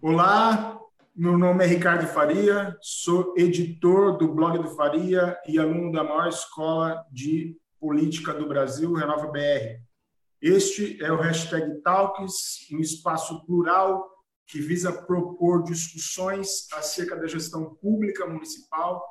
Olá, meu nome é Ricardo Faria, sou editor do blog do Faria e aluno da maior escola de política do Brasil, Renova BR. Este é o hashtag Talks, um espaço plural que visa propor discussões acerca da gestão pública municipal.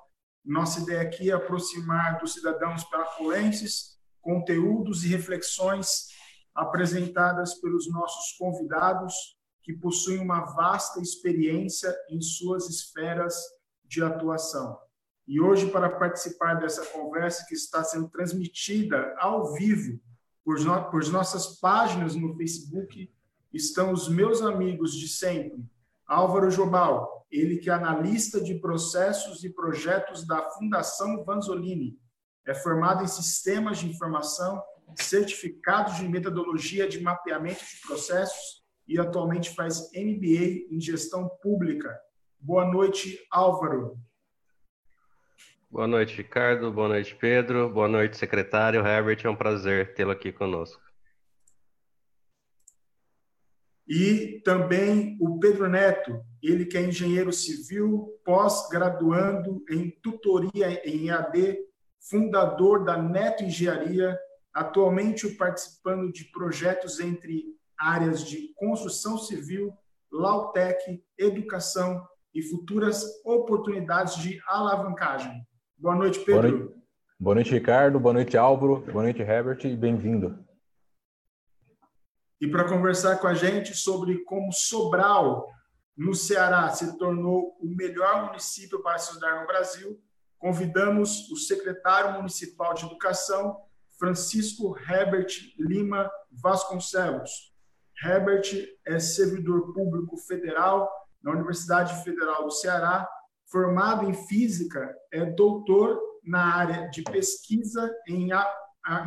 Nossa ideia aqui é aproximar dos cidadãos parafolenses conteúdos e reflexões apresentadas pelos nossos convidados que possuem uma vasta experiência em suas esferas de atuação. E hoje, para participar dessa conversa que está sendo transmitida ao vivo por, no, por nossas páginas no Facebook, estão os meus amigos de sempre. Álvaro Jobal, ele que é analista de processos e projetos da Fundação Vanzolini, é formado em sistemas de informação, certificados de metodologia de mapeamento de processos e atualmente faz MBA em gestão pública. Boa noite, Álvaro. Boa noite, Ricardo. Boa noite, Pedro. Boa noite, secretário. Herbert, é um prazer tê-lo aqui conosco. E também o Pedro Neto, ele que é engenheiro civil, pós-graduando em tutoria em AD, fundador da Neto Engenharia, atualmente participando de projetos entre áreas de construção civil, Lautec, educação e futuras oportunidades de alavancagem. Boa noite, Pedro. Boa noite, Boa noite Ricardo. Boa noite, Álvaro. Boa noite, Herbert, e bem-vindo. E para conversar com a gente sobre como Sobral, no Ceará, se tornou o melhor município para se estudar no Brasil, convidamos o secretário municipal de Educação, Francisco Herbert Lima Vasconcelos. Herbert é servidor público federal na Universidade Federal do Ceará, formado em física, é doutor na área de pesquisa em, a,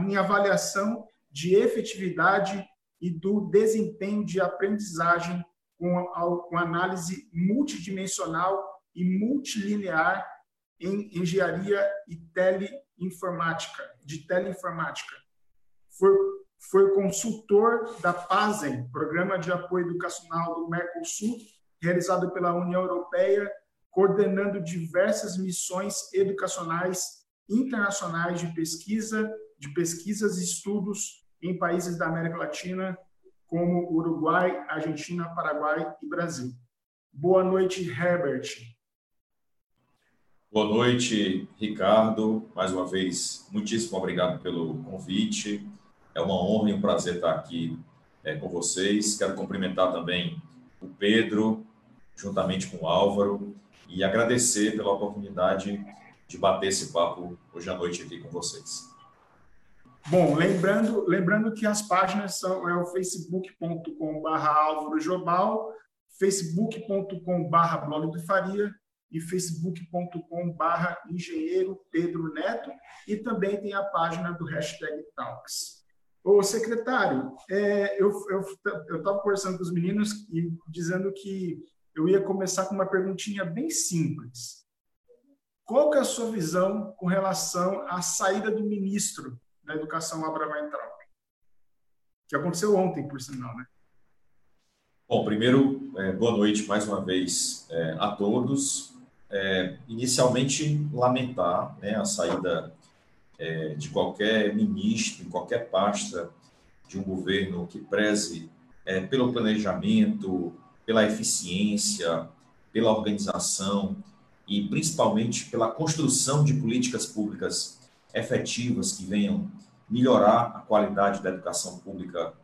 em avaliação de efetividade e do desempenho de aprendizagem com, a, com análise multidimensional e multilinear em engenharia e teleinformática, de teleinformática. Foi consultor da PASEM, Programa de Apoio Educacional do Mercosul, realizado pela União Europeia, coordenando diversas missões educacionais internacionais de pesquisa, de pesquisas e estudos em países da América Latina, como Uruguai, Argentina, Paraguai e Brasil. Boa noite, Herbert. Boa noite, Ricardo. Mais uma vez, muitíssimo obrigado pelo convite. É uma honra e um prazer estar aqui é, com vocês. Quero cumprimentar também o Pedro, juntamente com o Álvaro, e agradecer pela oportunidade de bater esse papo hoje à noite aqui com vocês. Bom, lembrando, lembrando que as páginas são é o facebook.com.br Álvaro Jobal, facebook.com.br blog do Faria e facebook.com.br engenheiro Pedro Neto e também tem a página do hashtag Talks. Ô, secretário, é, eu estava conversando com os meninos e dizendo que eu ia começar com uma perguntinha bem simples. Qual que é a sua visão com relação à saída do ministro da Educação, Abraham Weintraub? Que aconteceu ontem, por sinal, né? Bom, primeiro, é, boa noite mais uma vez é, a todos. É, inicialmente, lamentar né, a saída é, de qualquer ministro, em qualquer pasta de um governo que preze é, pelo planejamento, pela eficiência, pela organização e principalmente pela construção de políticas públicas efetivas que venham melhorar a qualidade da educação pública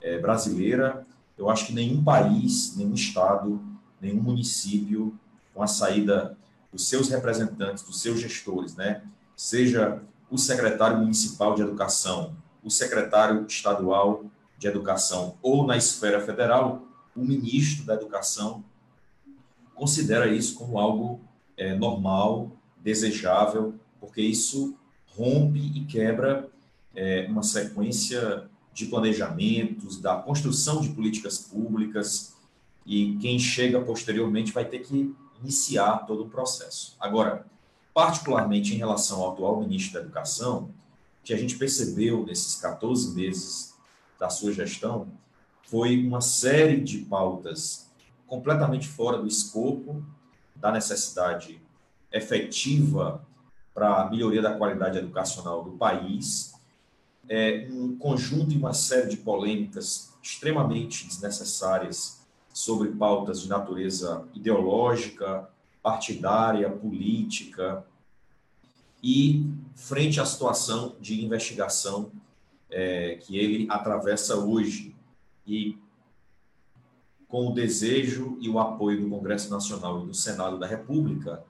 é, brasileira. Eu acho que nenhum país, nenhum estado, nenhum município, com a saída dos seus representantes, dos seus gestores, né, seja o secretário municipal de educação, o secretário estadual de educação ou na esfera federal, o ministro da educação considera isso como algo é, normal, desejável, porque isso rompe e quebra é, uma sequência de planejamentos, da construção de políticas públicas, e quem chega posteriormente vai ter que iniciar todo o processo. Agora, particularmente em relação ao atual ministro da Educação, que a gente percebeu nesses 14 meses da sua gestão foi uma série de pautas completamente fora do escopo da necessidade efetiva para a melhoria da qualidade educacional do país, é, um conjunto e uma série de polêmicas extremamente desnecessárias sobre pautas de natureza ideológica, partidária, política, e frente à situação de investigação é, que ele atravessa hoje, e com o desejo e o apoio do Congresso Nacional e do Senado da República,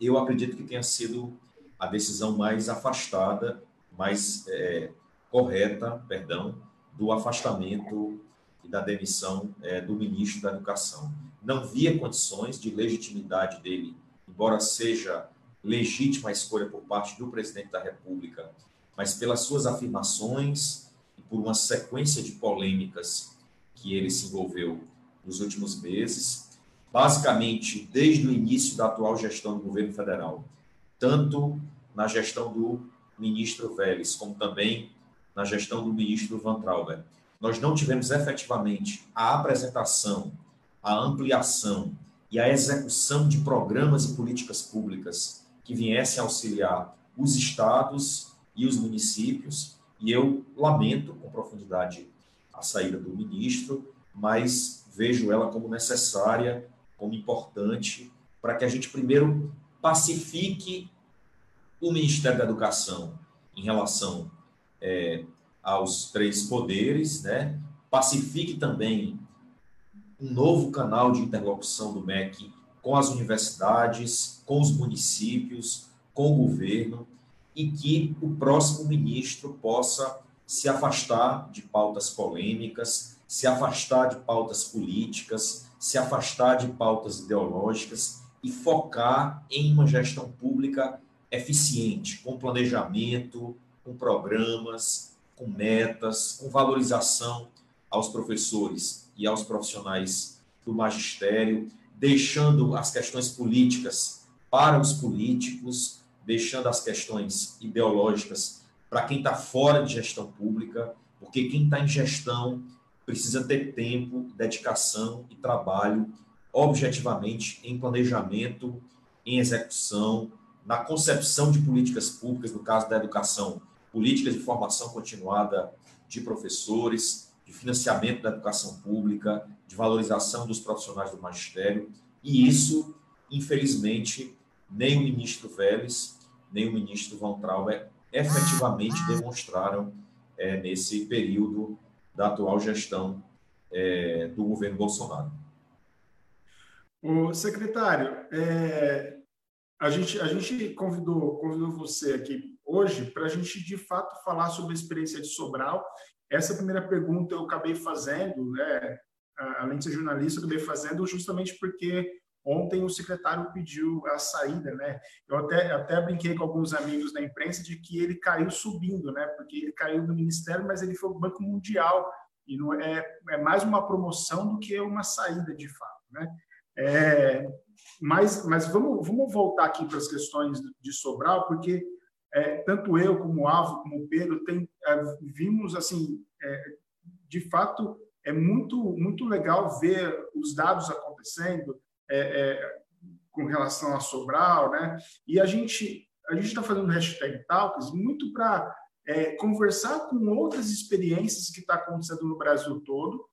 eu acredito que tenha sido a decisão mais afastada, mais é, correta, perdão, do afastamento e da demissão é, do ministro da Educação. Não via condições de legitimidade dele, embora seja legítima a escolha por parte do presidente da República, mas pelas suas afirmações e por uma sequência de polêmicas que ele se envolveu nos últimos meses, basicamente desde o início da atual gestão do governo federal, tanto na gestão do ministro Vélez, como também na gestão do ministro Van Trauber. Nós não tivemos efetivamente a apresentação, a ampliação e a execução de programas e políticas públicas que viessem auxiliar os estados e os municípios. E eu lamento com profundidade a saída do ministro, mas vejo ela como necessária, como importante, para que a gente primeiro pacifique o Ministério da Educação em relação é, aos três poderes, né? pacifique também um novo canal de interlocução do MEC com as universidades, com os municípios, com o governo, e que o próximo ministro possa se afastar de pautas polêmicas, se afastar de pautas políticas, se afastar de pautas ideológicas e focar em uma gestão pública eficiente, com planejamento, com programas, com metas, com valorização aos professores e aos profissionais do magistério, deixando as questões políticas para os políticos, deixando as questões ideológicas para quem está fora de gestão pública, porque quem está em gestão precisa ter tempo, dedicação e trabalho objetivamente em planejamento, em execução, na concepção de políticas públicas, no caso da educação, políticas de formação continuada de professores, de financiamento da educação pública, de valorização dos profissionais do magistério, e isso, infelizmente, nem o ministro Vélez, nem o ministro Van Trauber efetivamente demonstraram é, nesse período da atual gestão é, do governo Bolsonaro. O secretário, é, a gente, a gente convidou, convidou você aqui hoje para a gente, de fato, falar sobre a experiência de Sobral. Essa primeira pergunta eu acabei fazendo, né, além de ser jornalista, eu acabei fazendo justamente porque ontem o secretário pediu a saída, né? Eu até, até brinquei com alguns amigos da imprensa de que ele caiu subindo, né? Porque ele caiu do ministério, mas ele foi o Banco Mundial e não é, é mais uma promoção do que uma saída de fato, né? É, mas, mas vamos, vamos voltar aqui para as questões de Sobral, porque é, tanto eu como o Avo, como o Pedro, tem, é, vimos, assim, é, de fato, é muito, muito legal ver os dados acontecendo é, é, com relação a Sobral, né? E a gente a gente está fazendo hashtag Talks muito para conversar com outras experiências que está acontecendo no Brasil todo,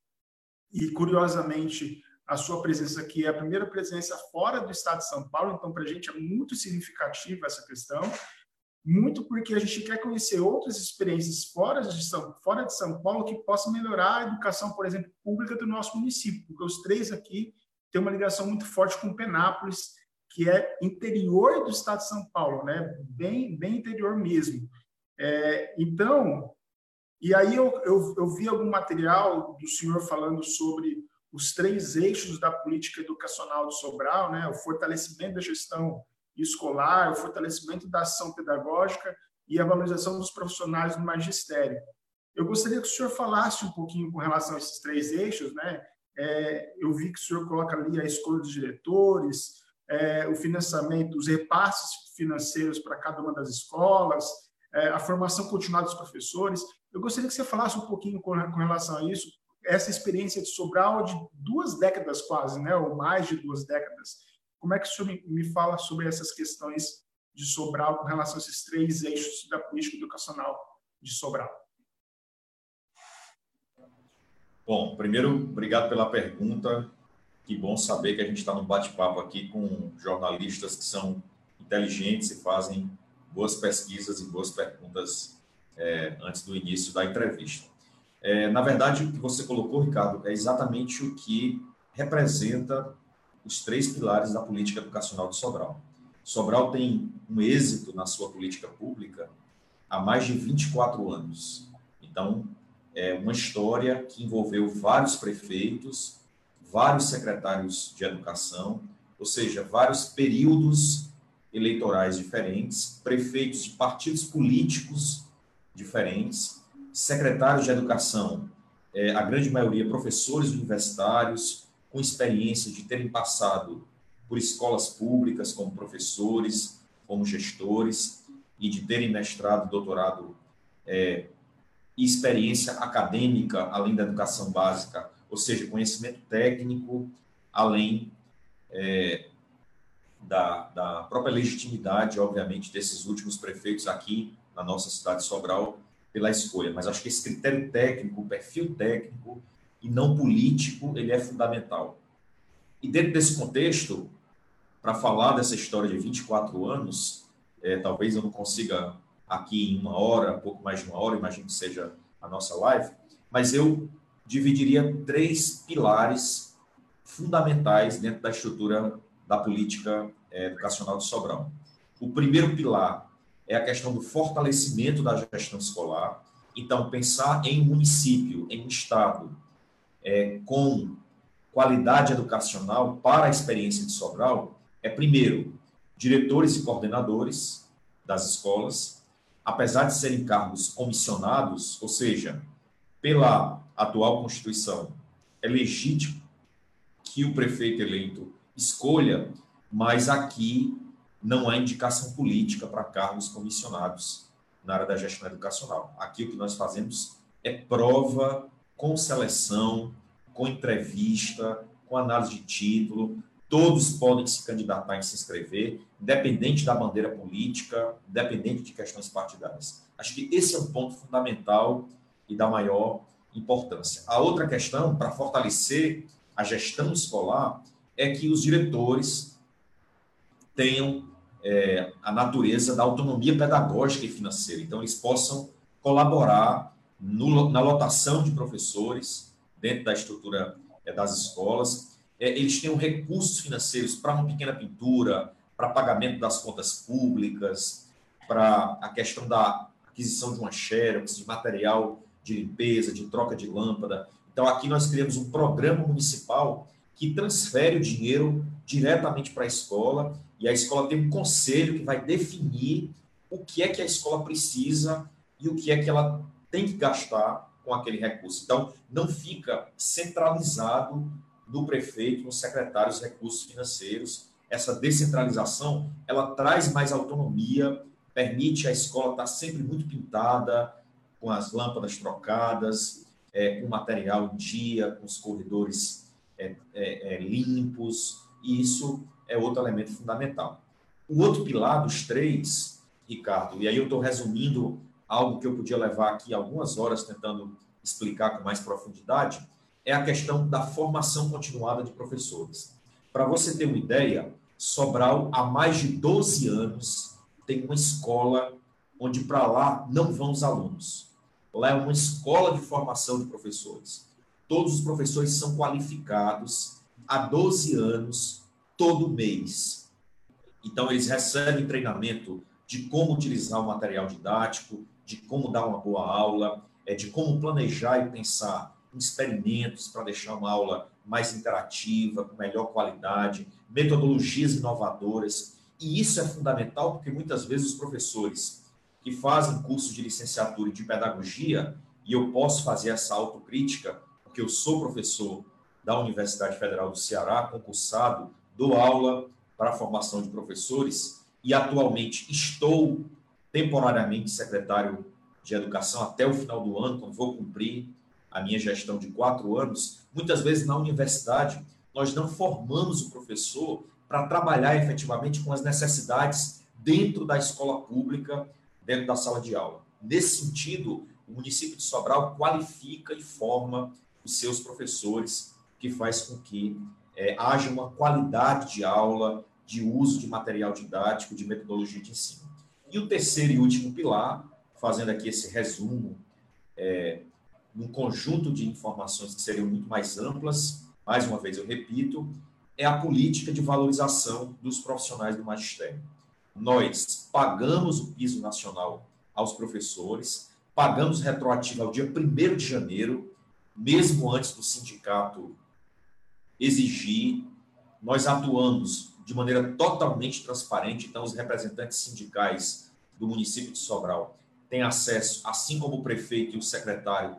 e curiosamente a sua presença aqui é a primeira presença fora do estado de São Paulo, então para a gente é muito significativa essa questão, muito porque a gente quer conhecer outras experiências fora de São, fora de São Paulo que possam melhorar a educação, por exemplo, pública do nosso município, porque os três aqui têm uma ligação muito forte com Penápolis, que é interior do estado de São Paulo, né? bem, bem interior mesmo. É, então, e aí eu, eu, eu vi algum material do senhor falando sobre os três eixos da política educacional do Sobral, né? o fortalecimento da gestão escolar, o fortalecimento da ação pedagógica e a valorização dos profissionais do magistério. Eu gostaria que o senhor falasse um pouquinho com relação a esses três eixos. Né? É, eu vi que o senhor coloca ali a escolha dos diretores, é, o financiamento, os repasses financeiros para cada uma das escolas, é, a formação continuada dos professores. Eu gostaria que você falasse um pouquinho com, com relação a isso, essa experiência de Sobral de duas décadas quase, né, ou mais de duas décadas. Como é que o senhor me fala sobre essas questões de Sobral com relação a esses três eixos da política educacional de Sobral? Bom, primeiro, obrigado pela pergunta. Que bom saber que a gente está num bate-papo aqui com jornalistas que são inteligentes e fazem boas pesquisas e boas perguntas é, antes do início da entrevista. É, na verdade, o que você colocou, Ricardo, é exatamente o que representa os três pilares da política educacional de Sobral. Sobral tem um êxito na sua política pública há mais de 24 anos. Então, é uma história que envolveu vários prefeitos, vários secretários de educação, ou seja, vários períodos eleitorais diferentes, prefeitos de partidos políticos diferentes, secretários de educação, é, a grande maioria professores universitários, com experiência de terem passado por escolas públicas como professores, como gestores, e de terem mestrado, doutorado é, e experiência acadêmica, além da educação básica, ou seja, conhecimento técnico, além é, da, da própria legitimidade, obviamente, desses últimos prefeitos aqui na nossa cidade de Sobral, pela escolha, mas acho que esse critério técnico, o perfil técnico e não político, ele é fundamental. E dentro desse contexto, para falar dessa história de 24 anos, é, talvez eu não consiga aqui em uma hora, pouco mais de uma hora, imagino que seja a nossa live, mas eu dividiria três pilares fundamentais dentro da estrutura da política é, educacional de Sobral. O primeiro pilar é a questão do fortalecimento da gestão escolar. Então, pensar em um município, em um estado é, com qualidade educacional para a experiência de Sobral é, primeiro, diretores e coordenadores das escolas, apesar de serem cargos comissionados, ou seja, pela atual Constituição, é legítimo que o prefeito eleito escolha, mas aqui não há indicação política para cargos comissionados na área da gestão educacional. Aqui o que nós fazemos é prova com seleção, com entrevista, com análise de título. Todos podem se candidatar e se inscrever, independente da bandeira política, independente de questões partidárias. Acho que esse é um ponto fundamental e da maior importância. A outra questão, para fortalecer a gestão escolar, é que os diretores tenham é, a natureza da autonomia pedagógica e financeira. Então, eles possam colaborar no, na lotação de professores dentro da estrutura é, das escolas. É, eles tenham recursos financeiros para uma pequena pintura, para pagamento das contas públicas, para a questão da aquisição de uma xerox, de material de limpeza, de troca de lâmpada. Então, aqui nós criamos um programa municipal que transfere o dinheiro diretamente para a escola e a escola tem um conselho que vai definir o que é que a escola precisa e o que é que ela tem que gastar com aquele recurso. Então, não fica centralizado no prefeito, no secretário, os recursos financeiros. Essa descentralização, ela traz mais autonomia, permite a escola estar sempre muito pintada, com as lâmpadas trocadas, é, com material em dia, com os corredores é, é, é limpos, e isso é outro elemento fundamental. O outro pilar dos três, Ricardo, e aí eu estou resumindo algo que eu podia levar aqui algumas horas tentando explicar com mais profundidade, é a questão da formação continuada de professores. Para você ter uma ideia, Sobral, há mais de 12 anos, tem uma escola onde para lá não vão os alunos. Lá é uma escola de formação de professores. Todos os professores são qualificados há 12 anos todo mês. Então, eles recebem treinamento de como utilizar o material didático, de como dar uma boa aula, é, de como planejar e pensar em experimentos para deixar uma aula mais interativa, com melhor qualidade, metodologias inovadoras. E isso é fundamental porque muitas vezes os professores que fazem curso de licenciatura e de pedagogia, e eu posso fazer essa autocrítica, porque eu sou professor da Universidade Federal do Ceará, concursado dou aula para a formação de professores e atualmente estou temporariamente secretário de Educação até o final do ano, quando vou cumprir a minha gestão de quatro anos, muitas vezes na universidade nós não formamos o professor para trabalhar efetivamente com as necessidades dentro da escola pública, dentro da sala de aula. Nesse sentido, o município de Sobral qualifica e forma os seus professores, que faz com que é, haja uma qualidade de aula, de uso de material didático, de metodologia de ensino. E o terceiro e último pilar, fazendo aqui esse resumo, é, num conjunto de informações que seriam muito mais amplas, mais uma vez eu repito, é a política de valorização dos profissionais do magistério. Nós pagamos o piso nacional aos professores, pagamos retroativo ao dia 1 de janeiro, mesmo antes do sindicato exigir, nós atuamos de maneira totalmente transparente, então os representantes sindicais do município de Sobral têm acesso, assim como o prefeito e o secretário,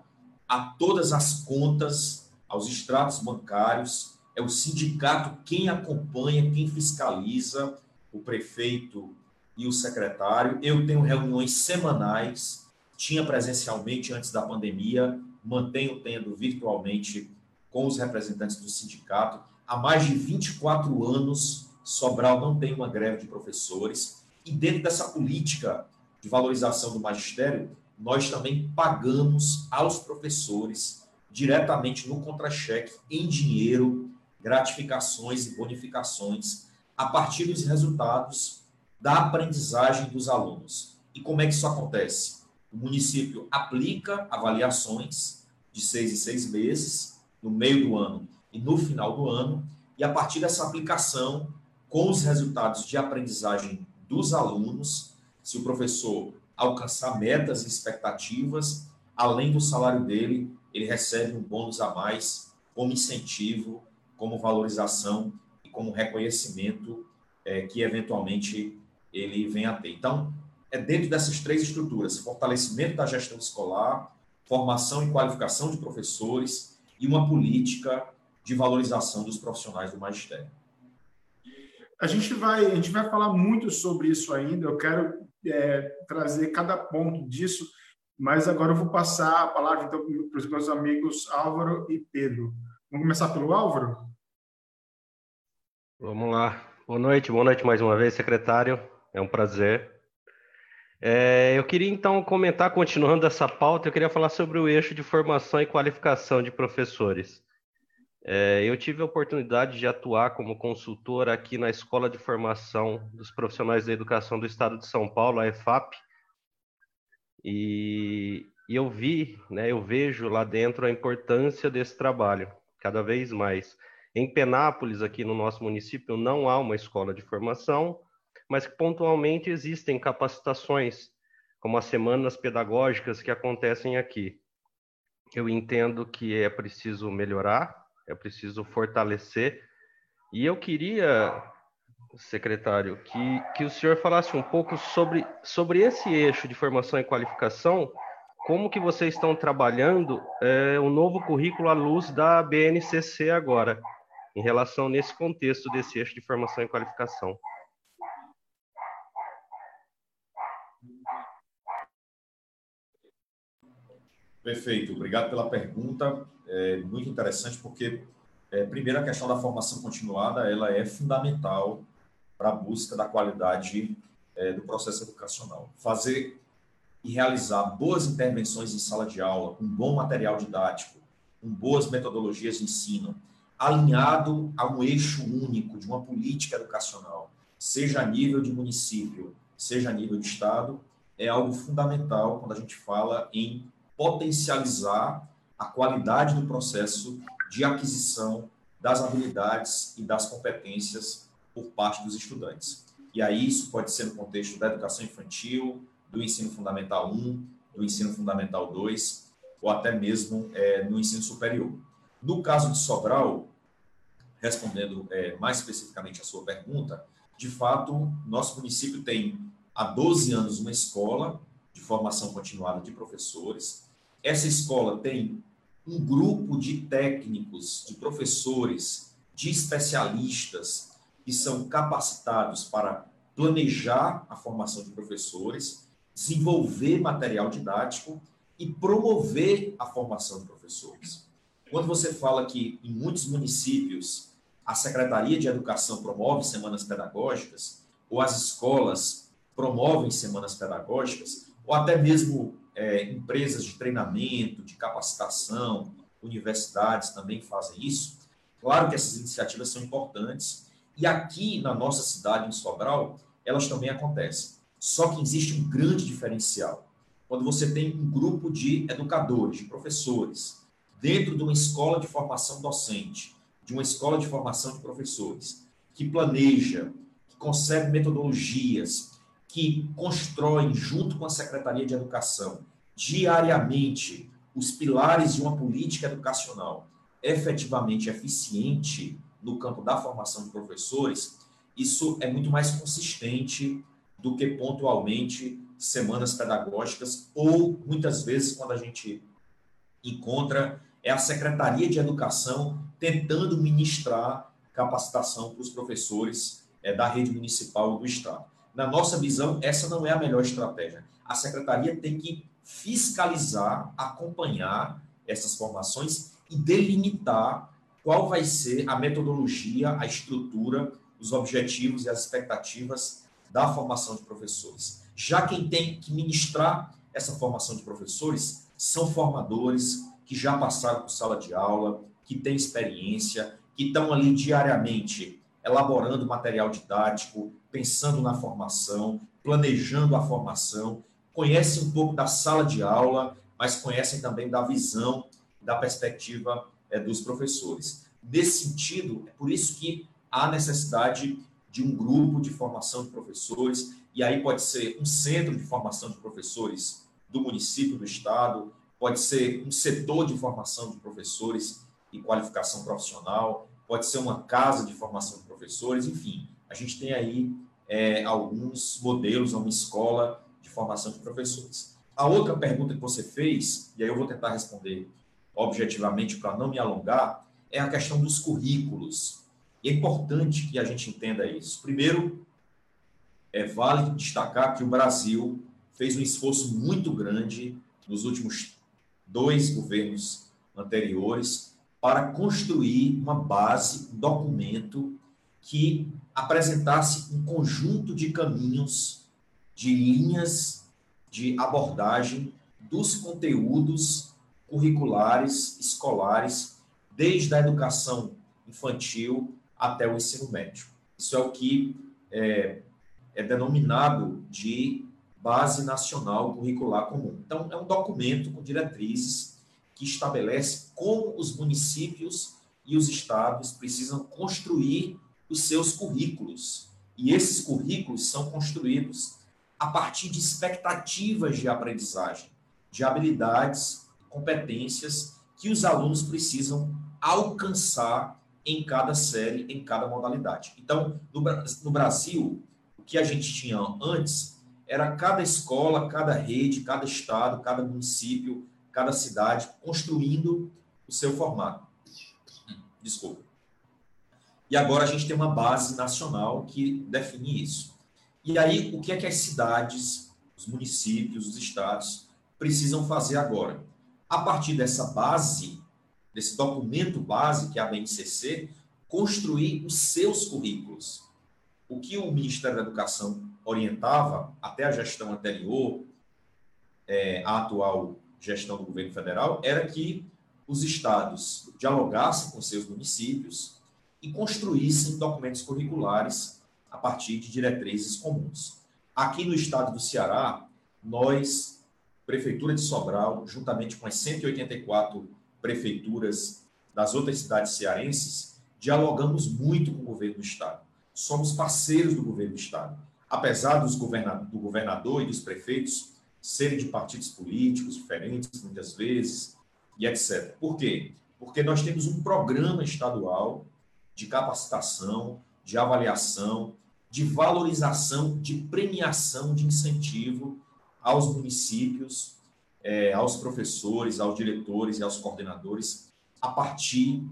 a todas as contas, aos extratos bancários, é o sindicato quem acompanha, quem fiscaliza, o prefeito e o secretário. Eu tenho reuniões semanais tinha presencialmente antes da pandemia, mantenho tendo virtualmente com os representantes do sindicato. Há mais de 24 anos, Sobral não tem uma greve de professores. E dentro dessa política de valorização do magistério, nós também pagamos aos professores diretamente no contra-cheque, em dinheiro, gratificações e bonificações a partir dos resultados da aprendizagem dos alunos. E como é que isso acontece? o município aplica avaliações de seis em seis meses, no meio do ano e no final do ano, e a partir dessa aplicação, com os resultados de aprendizagem dos alunos, se o professor alcançar metas e expectativas, além do salário dele, ele recebe um bônus a mais como incentivo, como valorização e como reconhecimento é, que eventualmente ele venha a ter. Então, é dentro dessas três estruturas: fortalecimento da gestão escolar, formação e qualificação de professores e uma política de valorização dos profissionais do magistério. A gente vai, a gente vai falar muito sobre isso ainda. Eu quero é, trazer cada ponto disso, mas agora eu vou passar a palavra então, para os meus amigos Álvaro e Pedro. Vamos começar pelo Álvaro? Vamos lá. Boa noite, boa noite mais uma vez, secretário. É um prazer é, eu queria então comentar, continuando essa pauta, eu queria falar sobre o eixo de formação e qualificação de professores. É, eu tive a oportunidade de atuar como consultor aqui na Escola de Formação dos Profissionais da Educação do Estado de São Paulo, a EFAP, e, e eu vi, né, eu vejo lá dentro a importância desse trabalho, cada vez mais. Em Penápolis, aqui no nosso município, não há uma escola de formação, mas pontualmente existem capacitações, como as semanas pedagógicas que acontecem aqui. Eu entendo que é preciso melhorar, é preciso fortalecer, e eu queria, secretário, que, que o senhor falasse um pouco sobre, sobre esse eixo de formação e qualificação, como que vocês estão trabalhando é, o novo currículo à luz da BNCC agora, em relação nesse contexto desse eixo de formação e qualificação. Perfeito, obrigado pela pergunta. É muito interessante porque, é, primeiro, a questão da formação continuada ela é fundamental para a busca da qualidade é, do processo educacional. Fazer e realizar boas intervenções em sala de aula, com bom material didático, com boas metodologias de ensino, alinhado a um eixo único de uma política educacional, seja a nível de município, seja a nível de estado, é algo fundamental quando a gente fala em potencializar a qualidade do processo de aquisição das habilidades e das competências por parte dos estudantes. E aí isso pode ser no contexto da educação infantil, do ensino fundamental 1, do ensino fundamental 2, ou até mesmo é, no ensino superior. No caso de Sobral, respondendo é, mais especificamente a sua pergunta, de fato, nosso município tem há 12 anos uma escola de formação continuada de professores, essa escola tem um grupo de técnicos, de professores, de especialistas que são capacitados para planejar a formação de professores, desenvolver material didático e promover a formação de professores. Quando você fala que em muitos municípios a Secretaria de Educação promove semanas pedagógicas, ou as escolas promovem semanas pedagógicas, ou até mesmo é, empresas de treinamento, de capacitação, universidades também fazem isso. Claro que essas iniciativas são importantes, e aqui na nossa cidade, em Sobral, elas também acontecem. Só que existe um grande diferencial. Quando você tem um grupo de educadores, de professores, dentro de uma escola de formação docente, de uma escola de formação de professores, que planeja, que concebe metodologias, que constroem, junto com a Secretaria de Educação, diariamente, os pilares de uma política educacional efetivamente eficiente no campo da formação de professores, isso é muito mais consistente do que pontualmente semanas pedagógicas ou muitas vezes quando a gente encontra é a Secretaria de Educação tentando ministrar capacitação para os professores é, da rede municipal do Estado. Na nossa visão, essa não é a melhor estratégia. A Secretaria tem que fiscalizar, acompanhar essas formações e delimitar qual vai ser a metodologia, a estrutura, os objetivos e as expectativas da formação de professores. Já quem tem que ministrar essa formação de professores são formadores que já passaram por sala de aula, que têm experiência, que estão ali diariamente elaborando material didático, pensando na formação, planejando a formação, conhecem um pouco da sala de aula, mas conhecem também da visão, da perspectiva é, dos professores. Nesse sentido, é por isso que há necessidade de um grupo de formação de professores, e aí pode ser um centro de formação de professores do município, do estado, pode ser um setor de formação de professores e qualificação profissional, pode ser uma casa de formação de professores, enfim, a gente tem aí é, alguns modelos, uma escola de formação de professores. A outra pergunta que você fez, e aí eu vou tentar responder objetivamente para não me alongar, é a questão dos currículos. E é importante que a gente entenda isso. Primeiro, é vale destacar que o Brasil fez um esforço muito grande nos últimos dois governos anteriores para construir uma base, um documento que apresentasse um conjunto de caminhos, de linhas de abordagem dos conteúdos curriculares escolares, desde a educação infantil até o ensino médio. Isso é o que é, é denominado de Base Nacional Curricular Comum. Então, é um documento com diretrizes que estabelece como os municípios e os estados precisam construir os seus currículos. E esses currículos são construídos a partir de expectativas de aprendizagem, de habilidades, competências que os alunos precisam alcançar em cada série, em cada modalidade. Então, no, no Brasil, o que a gente tinha antes era cada escola, cada rede, cada estado, cada município, cada cidade construindo o seu formato. Desculpa. E agora a gente tem uma base nacional que define isso. E aí, o que é que as cidades, os municípios, os estados precisam fazer agora? A partir dessa base, desse documento base, que é a BNCC, construir os seus currículos. O que o Ministério da Educação orientava, até a gestão anterior, é, a atual gestão do governo federal, era que os estados dialogassem com seus municípios e construíssem documentos curriculares a partir de diretrizes comuns. Aqui no estado do Ceará, nós, Prefeitura de Sobral, juntamente com as 184 prefeituras das outras cidades cearenses, dialogamos muito com o governo do estado. Somos parceiros do governo do estado. Apesar dos governador, do governador e dos prefeitos serem de partidos políticos diferentes, muitas vezes, e etc. Por quê? Porque nós temos um programa estadual de capacitação, de avaliação, de valorização, de premiação, de incentivo aos municípios, é, aos professores, aos diretores e aos coordenadores, a partir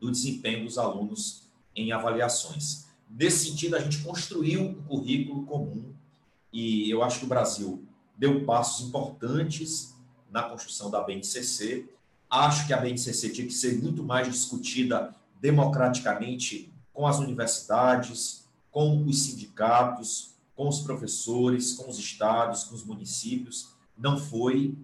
do desempenho dos alunos em avaliações. Nesse sentido, a gente construiu um currículo comum e eu acho que o Brasil deu passos importantes na construção da BNCC. Acho que a BNCC tinha que ser muito mais discutida democraticamente com as universidades, com os sindicatos, com os professores, com os estados, com os municípios. Não foi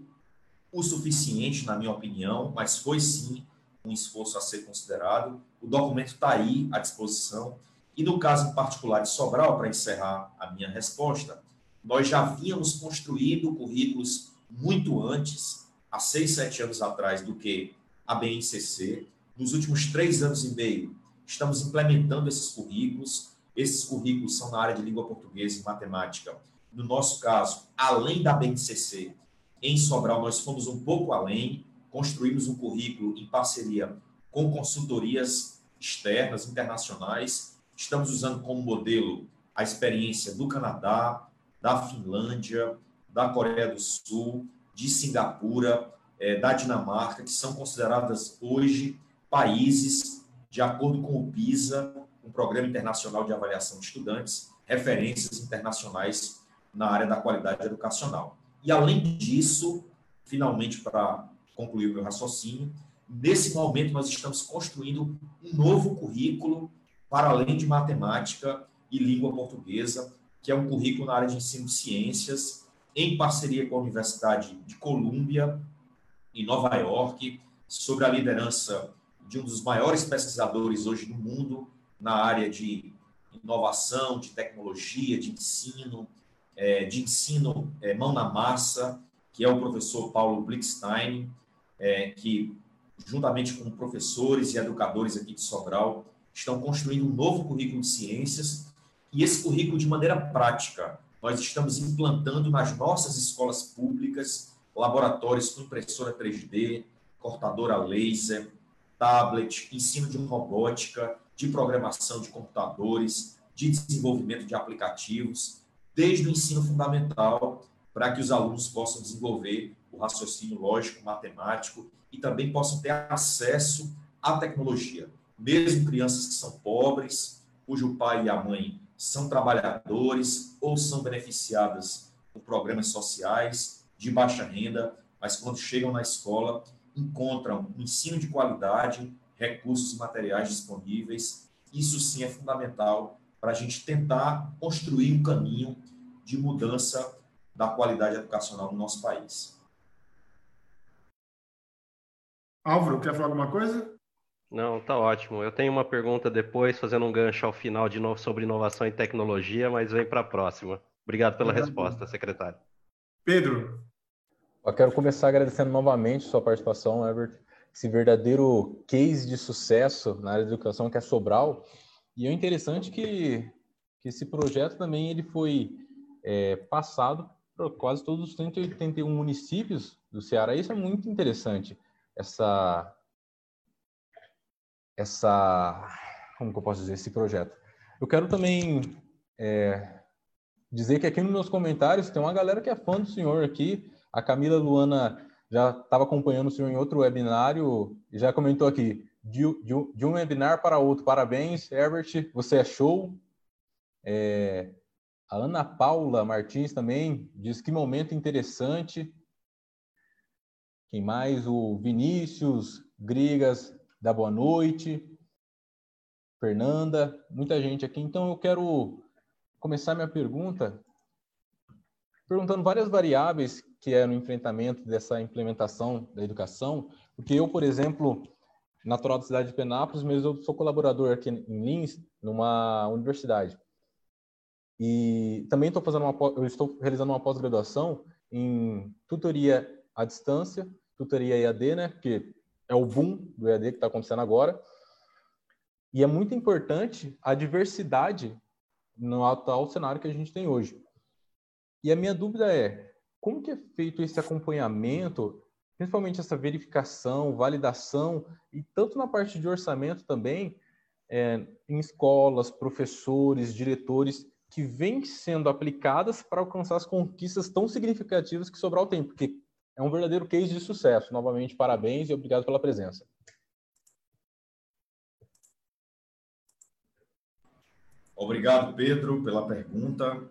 o suficiente, na minha opinião, mas foi sim um esforço a ser considerado. O documento está aí à disposição. E no caso particular de Sobral, para encerrar a minha resposta, nós já vínhamos construindo currículos muito antes, há seis, sete anos atrás, do que a BNCC. Nos últimos três anos e meio, estamos implementando esses currículos. Esses currículos são na área de língua portuguesa e matemática. No nosso caso, além da BNCC, em Sobral, nós fomos um pouco além, construímos um currículo em parceria com consultorias externas, internacionais. Estamos usando como modelo a experiência do Canadá, da Finlândia, da Coreia do Sul, de Singapura, é, da Dinamarca, que são consideradas hoje países, de acordo com o PISA, um Programa Internacional de Avaliação de Estudantes, referências internacionais na área da qualidade educacional. E, além disso, finalmente, para concluir o meu raciocínio, nesse momento nós estamos construindo um novo currículo para além de matemática e língua portuguesa, que é um currículo na área de ensino de ciências, em parceria com a Universidade de Colômbia, em Nova York, sobre a liderança de um dos maiores pesquisadores hoje do mundo na área de inovação, de tecnologia, de ensino, é, de ensino é, mão na massa, que é o professor Paulo Blickstein, é, que, juntamente com professores e educadores aqui de Sobral, estão construindo um novo currículo de ciências, e esse currículo, de maneira prática, nós estamos implantando nas nossas escolas públicas laboratórios com impressora 3D, cortadora laser, tablet, ensino de robótica, de programação de computadores, de desenvolvimento de aplicativos, desde o ensino fundamental, para que os alunos possam desenvolver o raciocínio lógico, matemático e também possam ter acesso à tecnologia. Mesmo crianças que são pobres, cujo pai e a mãe são trabalhadores ou são beneficiadas por programas sociais de baixa renda, mas quando chegam na escola encontram ensino de qualidade, recursos materiais disponíveis. Isso sim é fundamental para a gente tentar construir um caminho de mudança da qualidade educacional no nosso país. Álvaro, quer falar alguma coisa? Não, tá ótimo. Eu tenho uma pergunta depois, fazendo um gancho ao final de novo sobre inovação e tecnologia, mas vem para a próxima. Obrigado pela resposta, secretário. Pedro. Eu quero começar agradecendo novamente sua participação, Herbert. Esse verdadeiro case de sucesso na área de educação que é Sobral. E é interessante que, que esse projeto também ele foi é, passado para quase todos os 181 municípios do Ceará. Isso é muito interessante. Essa, essa, como que eu posso dizer, esse projeto. Eu quero também é, dizer que aqui nos meus comentários tem uma galera que é fã do senhor aqui. A Camila Luana já estava acompanhando o senhor em outro webinário e já comentou aqui, de, de, de um webinar para outro. Parabéns, Herbert, você é show. É, a Ana Paula Martins também diz que momento interessante. Quem mais? O Vinícius Grigas da boa noite. Fernanda, muita gente aqui. Então eu quero começar minha pergunta perguntando várias variáveis que é no enfrentamento dessa implementação da educação, porque eu, por exemplo, natural da cidade de Penápolis, mas eu sou colaborador aqui em Lins, numa universidade. E também estou fazendo uma, eu estou realizando uma pós-graduação em tutoria à distância, tutoria EAD, né? Porque é o boom do EAD que está acontecendo agora. E é muito importante a diversidade no atual cenário que a gente tem hoje. E a minha dúvida é, como que é feito esse acompanhamento, principalmente essa verificação, validação, e tanto na parte de orçamento também, é, em escolas, professores, diretores, que vêm sendo aplicadas para alcançar as conquistas tão significativas que Sobral tem, porque é um verdadeiro case de sucesso. Novamente, parabéns e obrigado pela presença. Obrigado, Pedro, pela pergunta.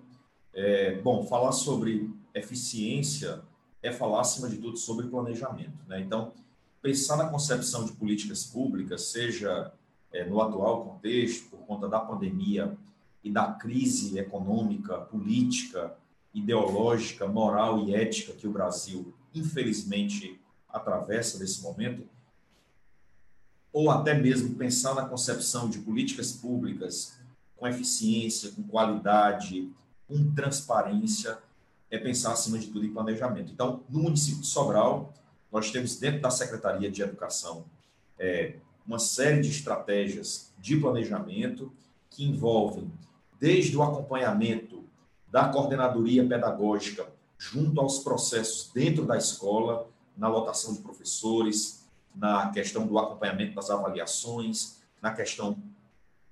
É, bom, falar sobre eficiência é falar, acima de tudo, sobre planejamento. Né? Então, pensar na concepção de políticas públicas, seja é, no atual contexto, por conta da pandemia e da crise econômica, política, ideológica, moral e ética que o Brasil, infelizmente, atravessa nesse momento, ou até mesmo pensar na concepção de políticas públicas com eficiência, com qualidade, com transparência, é pensar, acima de tudo, em planejamento. Então, no município de Sobral, nós temos dentro da Secretaria de Educação é, uma série de estratégias de planejamento que envolvem desde o acompanhamento da coordenadoria pedagógica junto aos processos dentro da escola, na lotação de professores, na questão do acompanhamento das avaliações, na questão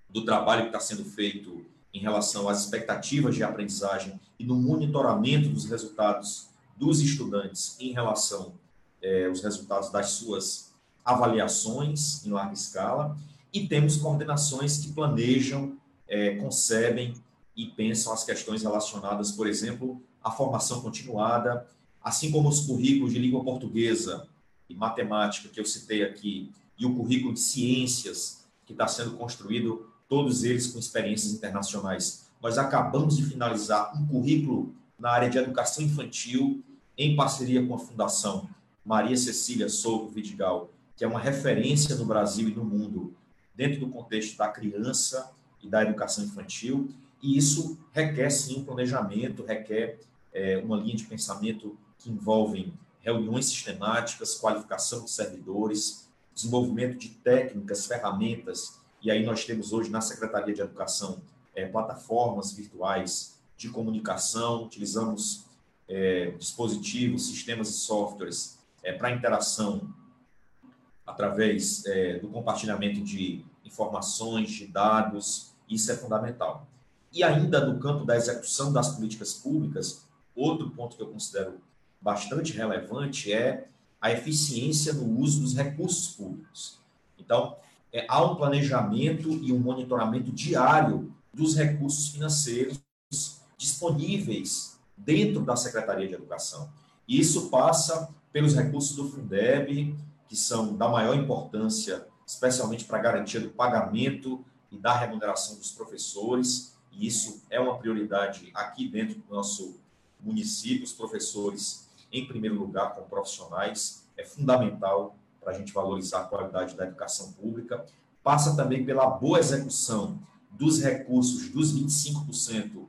do trabalho que está sendo feito em relação às expectativas de aprendizagem e no monitoramento dos resultados dos estudantes em relação eh, aos resultados das suas avaliações em larga escala, e temos coordenações que planejam, eh, concebem e pensam as questões relacionadas, por exemplo, à formação continuada, assim como os currículos de língua portuguesa e matemática que eu citei aqui, e o currículo de ciências que está sendo construído, todos eles com experiências internacionais. Nós acabamos de finalizar um currículo na área de educação infantil, em parceria com a Fundação Maria Cecília Souto Vidigal, que é uma referência no Brasil e no mundo, dentro do contexto da criança e da educação infantil. E isso requer, sim, um planejamento, requer é, uma linha de pensamento que envolve reuniões sistemáticas, qualificação de servidores, desenvolvimento de técnicas, ferramentas. E aí nós temos hoje na Secretaria de Educação é, plataformas virtuais de comunicação, utilizamos é, dispositivos, sistemas e softwares é, para interação através é, do compartilhamento de informações, de dados, isso é fundamental. E ainda no campo da execução das políticas públicas, outro ponto que eu considero bastante relevante é a eficiência no uso dos recursos públicos. Então, é, há um planejamento e um monitoramento diário dos recursos financeiros disponíveis dentro da Secretaria de Educação. E isso passa pelos recursos do Fundeb, que são da maior importância, especialmente para a garantia do pagamento e da remuneração dos professores, e isso é uma prioridade aqui dentro do nosso município, os professores, em primeiro lugar, como profissionais, é fundamental para a gente valorizar a qualidade da educação pública. Passa também pela boa execução dos recursos dos 25%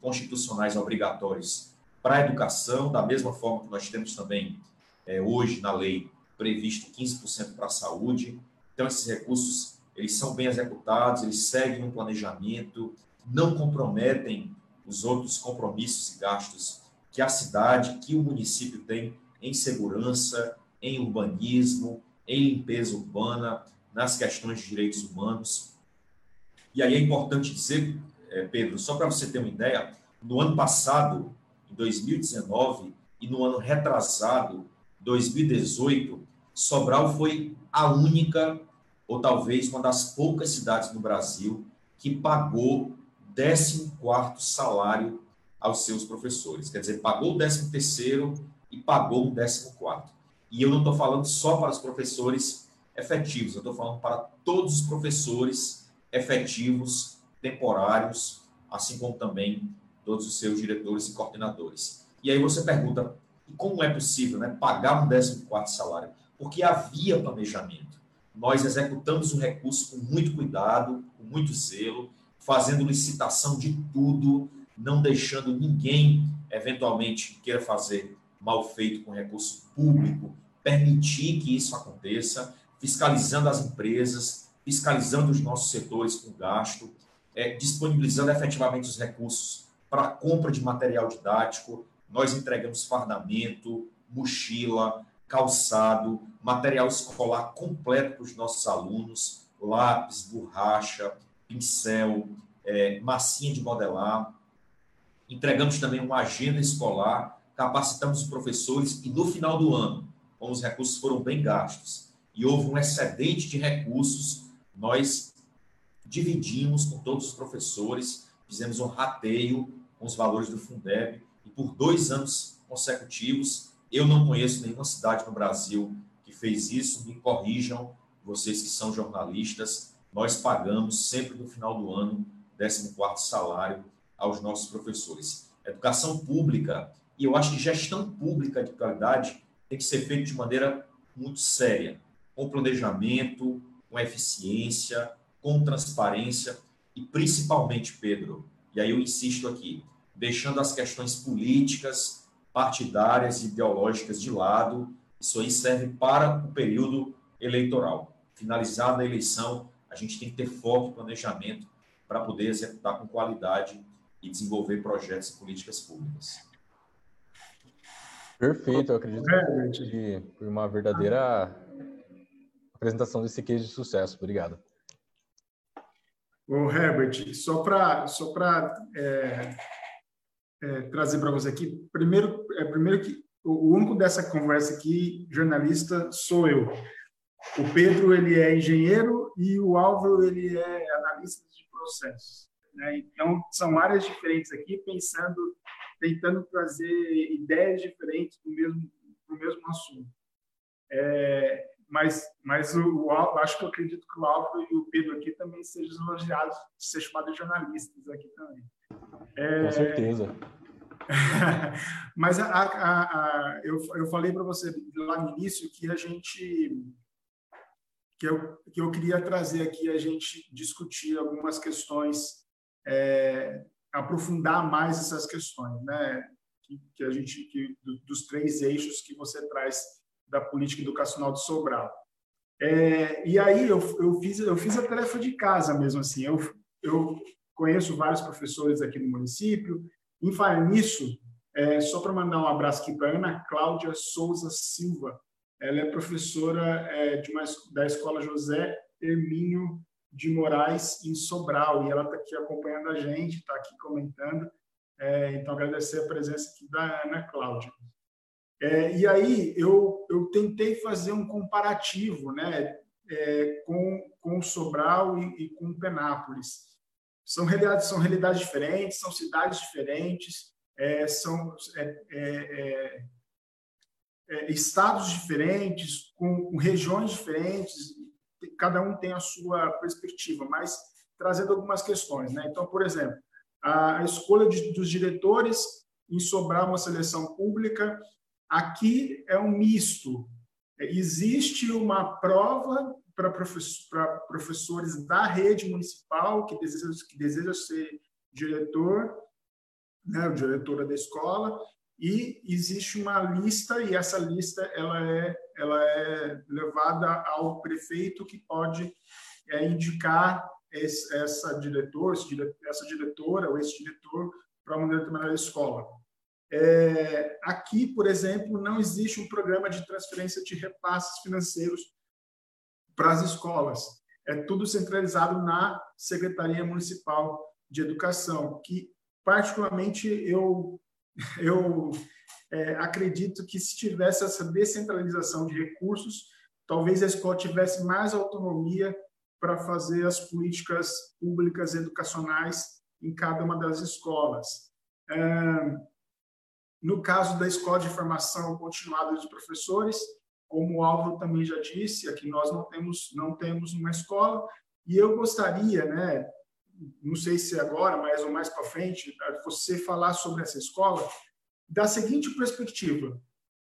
constitucionais obrigatórios para a educação, da mesma forma que nós temos também é, hoje na lei previsto 15% para a saúde. Então, esses recursos eles são bem executados, eles seguem um planejamento, não comprometem os outros compromissos e gastos que a cidade, que o município tem em segurança, em urbanismo, em limpeza urbana, nas questões de direitos humanos. E aí é importante dizer, eh, Pedro, só para você ter uma ideia, no ano passado, em 2019, e no ano retrasado, 2018, Sobral foi a única, ou talvez uma das poucas cidades no Brasil que pagou 14 salário aos seus professores. Quer dizer, pagou o 13 e pagou o 14 E eu não estou falando só para os professores efetivos, eu estou falando para todos os professores efetivos, temporários, assim como também todos os seus diretores e coordenadores. E aí você pergunta, como é possível né, pagar um 14 salário? Porque havia planejamento. Nós executamos o recurso com muito cuidado, com muito zelo, fazendo licitação de tudo, não deixando ninguém, eventualmente, queira fazer mal feito com recurso público, permitir que isso aconteça, fiscalizando as empresas, fiscalizando os nossos setores com gasto, é, disponibilizando efetivamente os recursos para compra de material didático. Nós entregamos fardamento, mochila, calçado, material escolar completo para os nossos alunos, lápis, borracha, pincel, é, massinha de modelar. Entregamos também uma agenda escolar, capacitamos os professores e no final do ano, como os recursos foram bem gastos e houve um excedente de recursos, nós dividimos com todos os professores, fizemos um rateio com os valores do Fundeb e por dois anos consecutivos Eu não conheço nenhuma cidade no Brasil que fez isso. Me corrijam, vocês que são jornalistas. Nós pagamos sempre no final do ano 14 salário aos nossos professores. Educação pública, e eu acho que gestão pública de qualidade tem que ser feita de maneira muito séria, com planejamento, com eficiência, com transparência e principalmente, Pedro, e aí eu insisto aqui, deixando as questões políticas, partidárias e ideológicas de lado, isso aí serve para o período eleitoral. Finalizada a eleição, a gente tem que ter foco e planejamento para poder executar com qualidade e desenvolver projetos e políticas públicas. Perfeito, eu acredito que foi uma verdadeira apresentação desse case de sucesso. Obrigado. Ô, Herbert, só para só é, é, trazer para você aqui, primeiro, é, primeiro que o único dessa conversa aqui, jornalista, sou eu. O Pedro, ele é engenheiro e o Álvaro, ele é analista de processos. Né? Então, são áreas diferentes aqui, pensando, tentando trazer ideias diferentes para o mesmo, mesmo assunto. É, mas, mas o, o, acho que eu acredito que o Álvaro e o Pedro aqui também sejam elogiados de ser chamados de jornalistas aqui também. É, Com certeza. mas a, a, a, eu, eu falei para você lá no início que a gente que eu, que eu queria trazer aqui a gente discutir algumas questões, é, aprofundar mais essas questões, né? Que, que a gente que, dos três eixos que você traz da política educacional de Sobral. É, e aí eu, eu fiz eu fiz a tarefa de casa mesmo assim. Eu eu conheço vários professores aqui no município. Em falar nisso, é, só para mandar um abraço aqui para Ana Cláudia Souza Silva, ela é professora é, de uma, da Escola José Hermínio de Moraes, em Sobral, e ela está aqui acompanhando a gente, está aqui comentando. É, então, agradecer a presença aqui da Ana Cláudia. É, e aí, eu, eu tentei fazer um comparativo né, é, com, com Sobral e, e com Penápolis. São realidades, são realidades diferentes, são cidades diferentes, é, são é, é, estados diferentes, com, com, regiões diferentes, cada um tem a sua perspectiva, mas trazendo algumas questões. Né? Então, por exemplo, a, escolha de, dos diretores em sobrar uma seleção pública, aqui é um misto. Existe uma prova para professores da rede municipal que desejam, que ser diretor, né, diretora da escola, e existe uma lista e essa lista ela é ela é levada ao prefeito que pode é, indicar esse, essa diretor essa diretora ou esse diretor para uma determinada escola. É, aqui por exemplo não existe um programa de transferência de repasses financeiros para as escolas. É tudo centralizado na secretaria municipal de educação que particularmente eu eu é, acredito que se tivesse essa descentralização de recursos, talvez a escola tivesse mais autonomia para fazer as políticas públicas educacionais em cada uma das escolas. É, no caso da escola de formação continuada dos professores, como o Álvaro também já disse, aqui nós não temos não temos uma escola e eu gostaria, né, não sei se agora, mas ou mais para frente, você falar sobre essa escola da seguinte perspectiva: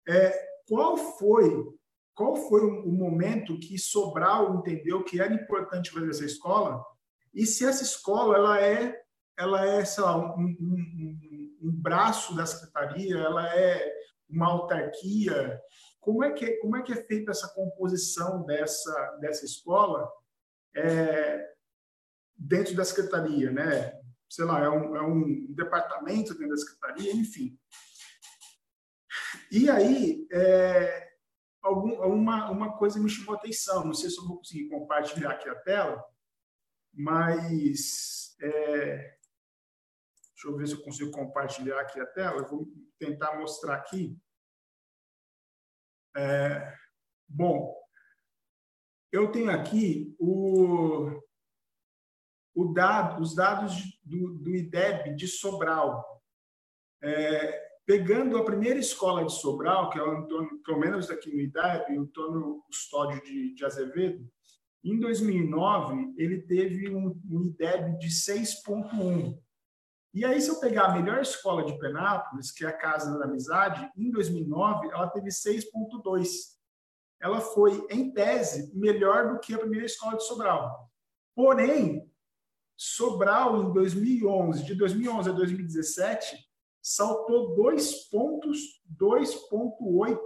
é, qual foi qual foi o momento que Sobral entendeu que era importante fazer essa escola e se essa escola ela é ela é sei lá, um, um, um braço da secretaria, ela é uma autarquia. Como é que como é que é feita essa composição dessa dessa escola? É, dentro da secretaria, né? Sei lá, é um, é um departamento dentro da secretaria, enfim. E aí, é, algum, uma, uma coisa me chamou a atenção, não sei se eu vou conseguir compartilhar aqui a tela, mas é, deixa eu ver se eu consigo compartilhar aqui a tela, eu vou tentar mostrar aqui. É, bom, eu tenho aqui o, dado, os dados do, do IDEB de Sobral. É, pegando a primeira escola de Sobral, que é o Antônio, pelo menos aqui no IDAB, o Antônio Custódio de, de Azevedo, em 2009 ele teve um, um IDEB de 6.1. E aí, se eu pegar a melhor escola de Penápolis, que é a Casa da Amizade, em 2009 ela teve 6.2. Ela foi, em tese, melhor do que a primeira escola de Sobral. Porém, Sobral, em 2011, de 2011 a 2017, saltou dois pontos, 2,8.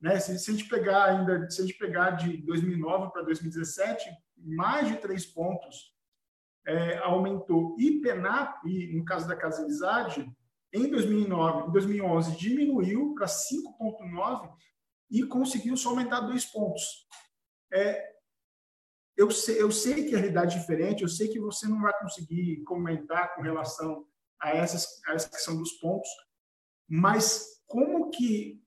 Né? Se, se, a gente pegar ainda, se a gente pegar de 2009 para 2017, mais de três pontos é, aumentou. E PENAP, no caso da Casa Amizade, em 2009, em 2011 diminuiu para 5,9 e conseguiu só aumentar dois pontos. É, eu sei, eu sei que a realidade é diferente, eu sei que você não vai conseguir comentar com relação a essas, a essa questão dos pontos, mas como que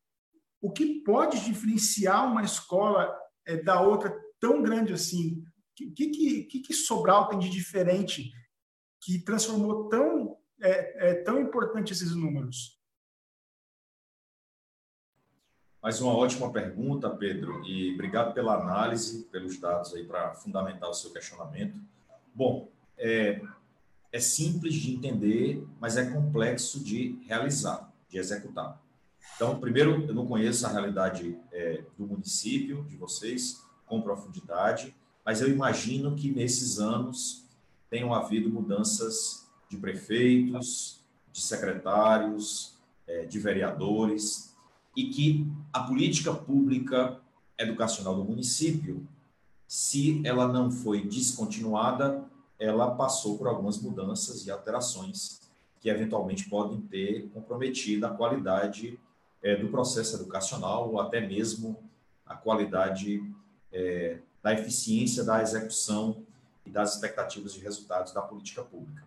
o que pode diferenciar uma escola é, da outra tão grande assim? O que, que, que, que Sobral tem de diferente que transformou tão, é, é, tão importante esses números? Mais uma ótima pergunta, Pedro, e obrigado pela análise, pelos dados aí para fundamentar o seu questionamento. Bom, é, é simples de entender, mas é complexo de realizar, de executar. Então, primeiro, eu não conheço a realidade é, do município, de vocês, com profundidade, mas eu imagino que nesses anos tenham havido mudanças de prefeitos, de secretários, é, de vereadores, e que a política pública educacional do município, se ela não foi descontinuada, ela passou por algumas mudanças e alterações que eventualmente podem ter comprometido a qualidade é, do processo educacional ou até mesmo a qualidade é, da eficiência da execução e das expectativas de resultados da política pública.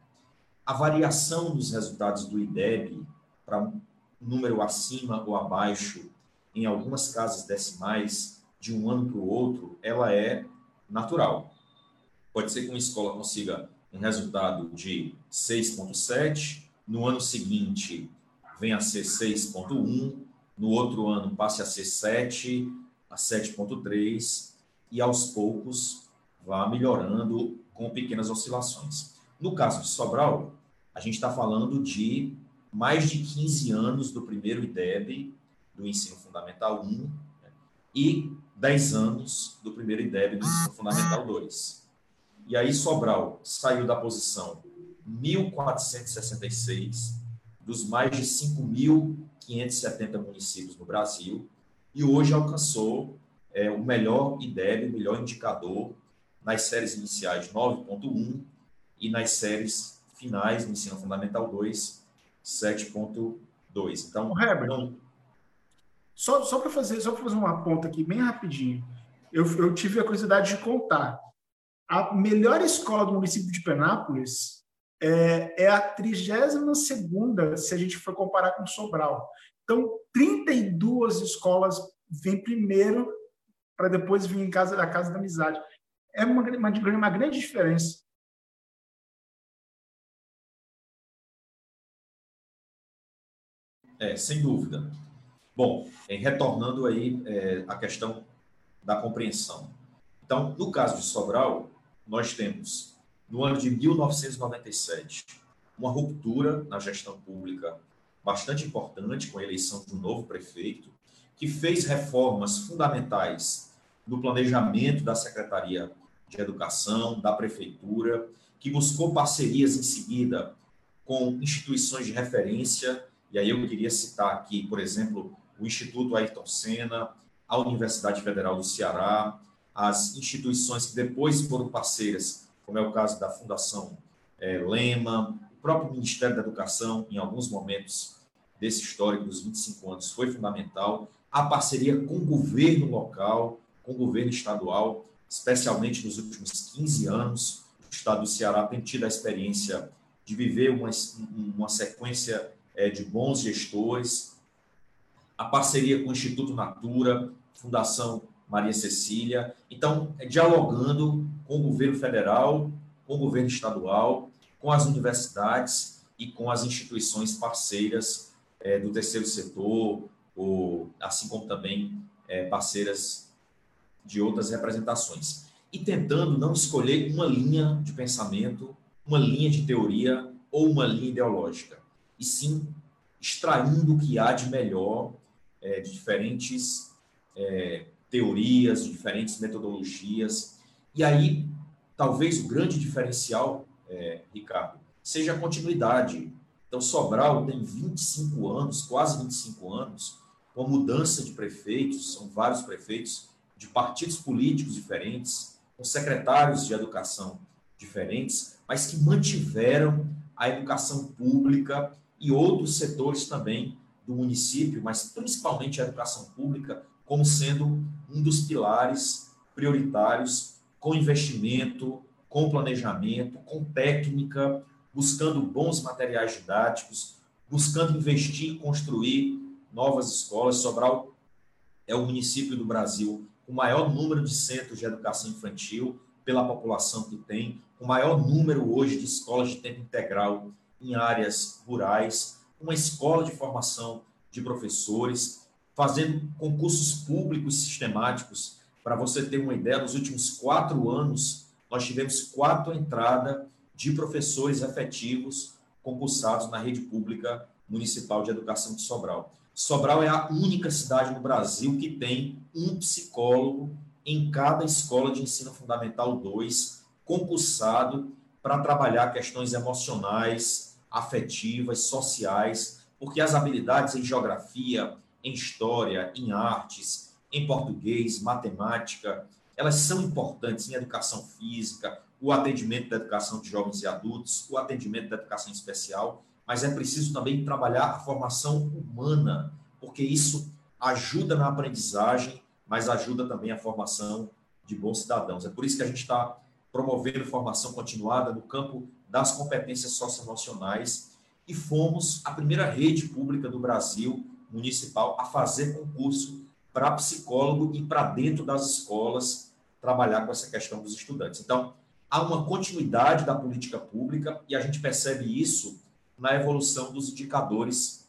A variação dos resultados do IDEB para um número acima ou abaixo, em algumas casas decimais, de um ano para o outro, ela é natural. Pode ser que uma escola consiga um resultado de 6,7, no ano seguinte venha a ser 6,1, no outro ano passe a ser 7, a 7,3, e aos poucos vá melhorando com pequenas oscilações. No caso de Sobral, a gente está falando de mais de 15 anos do primeiro IDEB, do ensino fundamental 1, né, e 10 anos do primeiro IDEB do ensino fundamental 2. E aí Sobral saiu da posição 1466 dos mais de 5.570 municípios no Brasil e hoje alcançou é, o melhor IDEB, o melhor indicador nas séries iniciais 9.1 e nas séries finais do ensino fundamental 2 7.2. Então, Herbert, não... só, só para fazer, só fazer uma ponta aqui bem rapidinho. Eu, eu tive a curiosidade de contar. A melhor escola do município de Penápolis é, é a 32 se a gente for comparar com Sobral. Então, 32 escolas vêm primeiro para depois vir em casa da Casa da Amizade. É uma, uma, uma grande diferença. É, sem dúvida. Bom, retornando aí é, a questão da compreensão. Então, no caso de Sobral, nós temos, no ano de 1997, uma ruptura na gestão pública bastante importante com a eleição de um novo prefeito, que fez reformas fundamentais no planejamento da Secretaria de Educação, da Prefeitura, que buscou parcerias em seguida com instituições de referência e aí eu queria citar aqui, por exemplo, o Instituto Ayrton Senna, a Universidade Federal do Ceará, as instituições que depois foram parceiras, como é o caso da Fundação é, Lema, o próprio Ministério da Educação, em alguns momentos desse histórico dos 25 anos, foi fundamental. A parceria com o governo local, com o governo estadual, especialmente nos últimos 15 anos, o estado do Ceará tem tido a experiência de viver uma, uma sequência é, de bons gestores, a parceria com o Instituto Natura, Fundação Maria Cecília. Então, é, dialogando com o governo federal, com o governo estadual, com as universidades e com as instituições parceiras é, do terceiro setor, assim como também é, parceiras de outras representações. E tentando não escolher uma linha de pensamento, uma linha de teoria ou uma linha ideológica, e sim extraindo o que há de melhor é, de diferentes é, teorias, de diferentes metodologias. E aí, talvez o grande diferencial, é, Ricardo, seja a continuidade. Então, Sobral tem 25 anos, quase 25 anos, com a mudança de prefeitos, são vários prefeitos de partidos políticos diferentes, com secretários de educação diferentes, mas que mantiveram a educação pública e outros setores também do município, mas principalmente a educação pública, como sendo um dos pilares prioritários, com investimento, com planejamento, com técnica, buscando bons materiais didáticos, buscando investir e construir novas escolas. Sobral é o município do Brasil com o maior número de centros de educação infantil pela população que tem, o maior número hoje de escolas de tempo integral em áreas rurais, uma escola de formação de professores, fazendo concursos públicos sistemáticos. Para você ter uma ideia, nos últimos quatro anos, nós tivemos quatro entradas de professores efetivos concursados na rede pública municipal de educação de Sobral. Sobral é a única cidade no Brasil que tem um psicólogo em cada escola de ensino fundamental 2, concursado para trabalhar questões emocionais, afetivas, sociais, porque as habilidades em geografia, em história, em artes, em português, matemática, elas são importantes em educação física, o atendimento da educação de jovens e adultos, o atendimento da educação especial, mas é preciso também trabalhar a formação humana, porque isso ajuda na aprendizagem, mas ajuda também a formação de bons cidadãos. É por isso que a gente está promovendo formação continuada no campo das competências socioemocionais e fomos a primeira rede pública do Brasil municipal a fazer concurso para psicólogo e para dentro das escolas trabalhar com essa questão dos estudantes. Então, há uma continuidade da política pública e a gente percebe isso na evolução dos indicadores,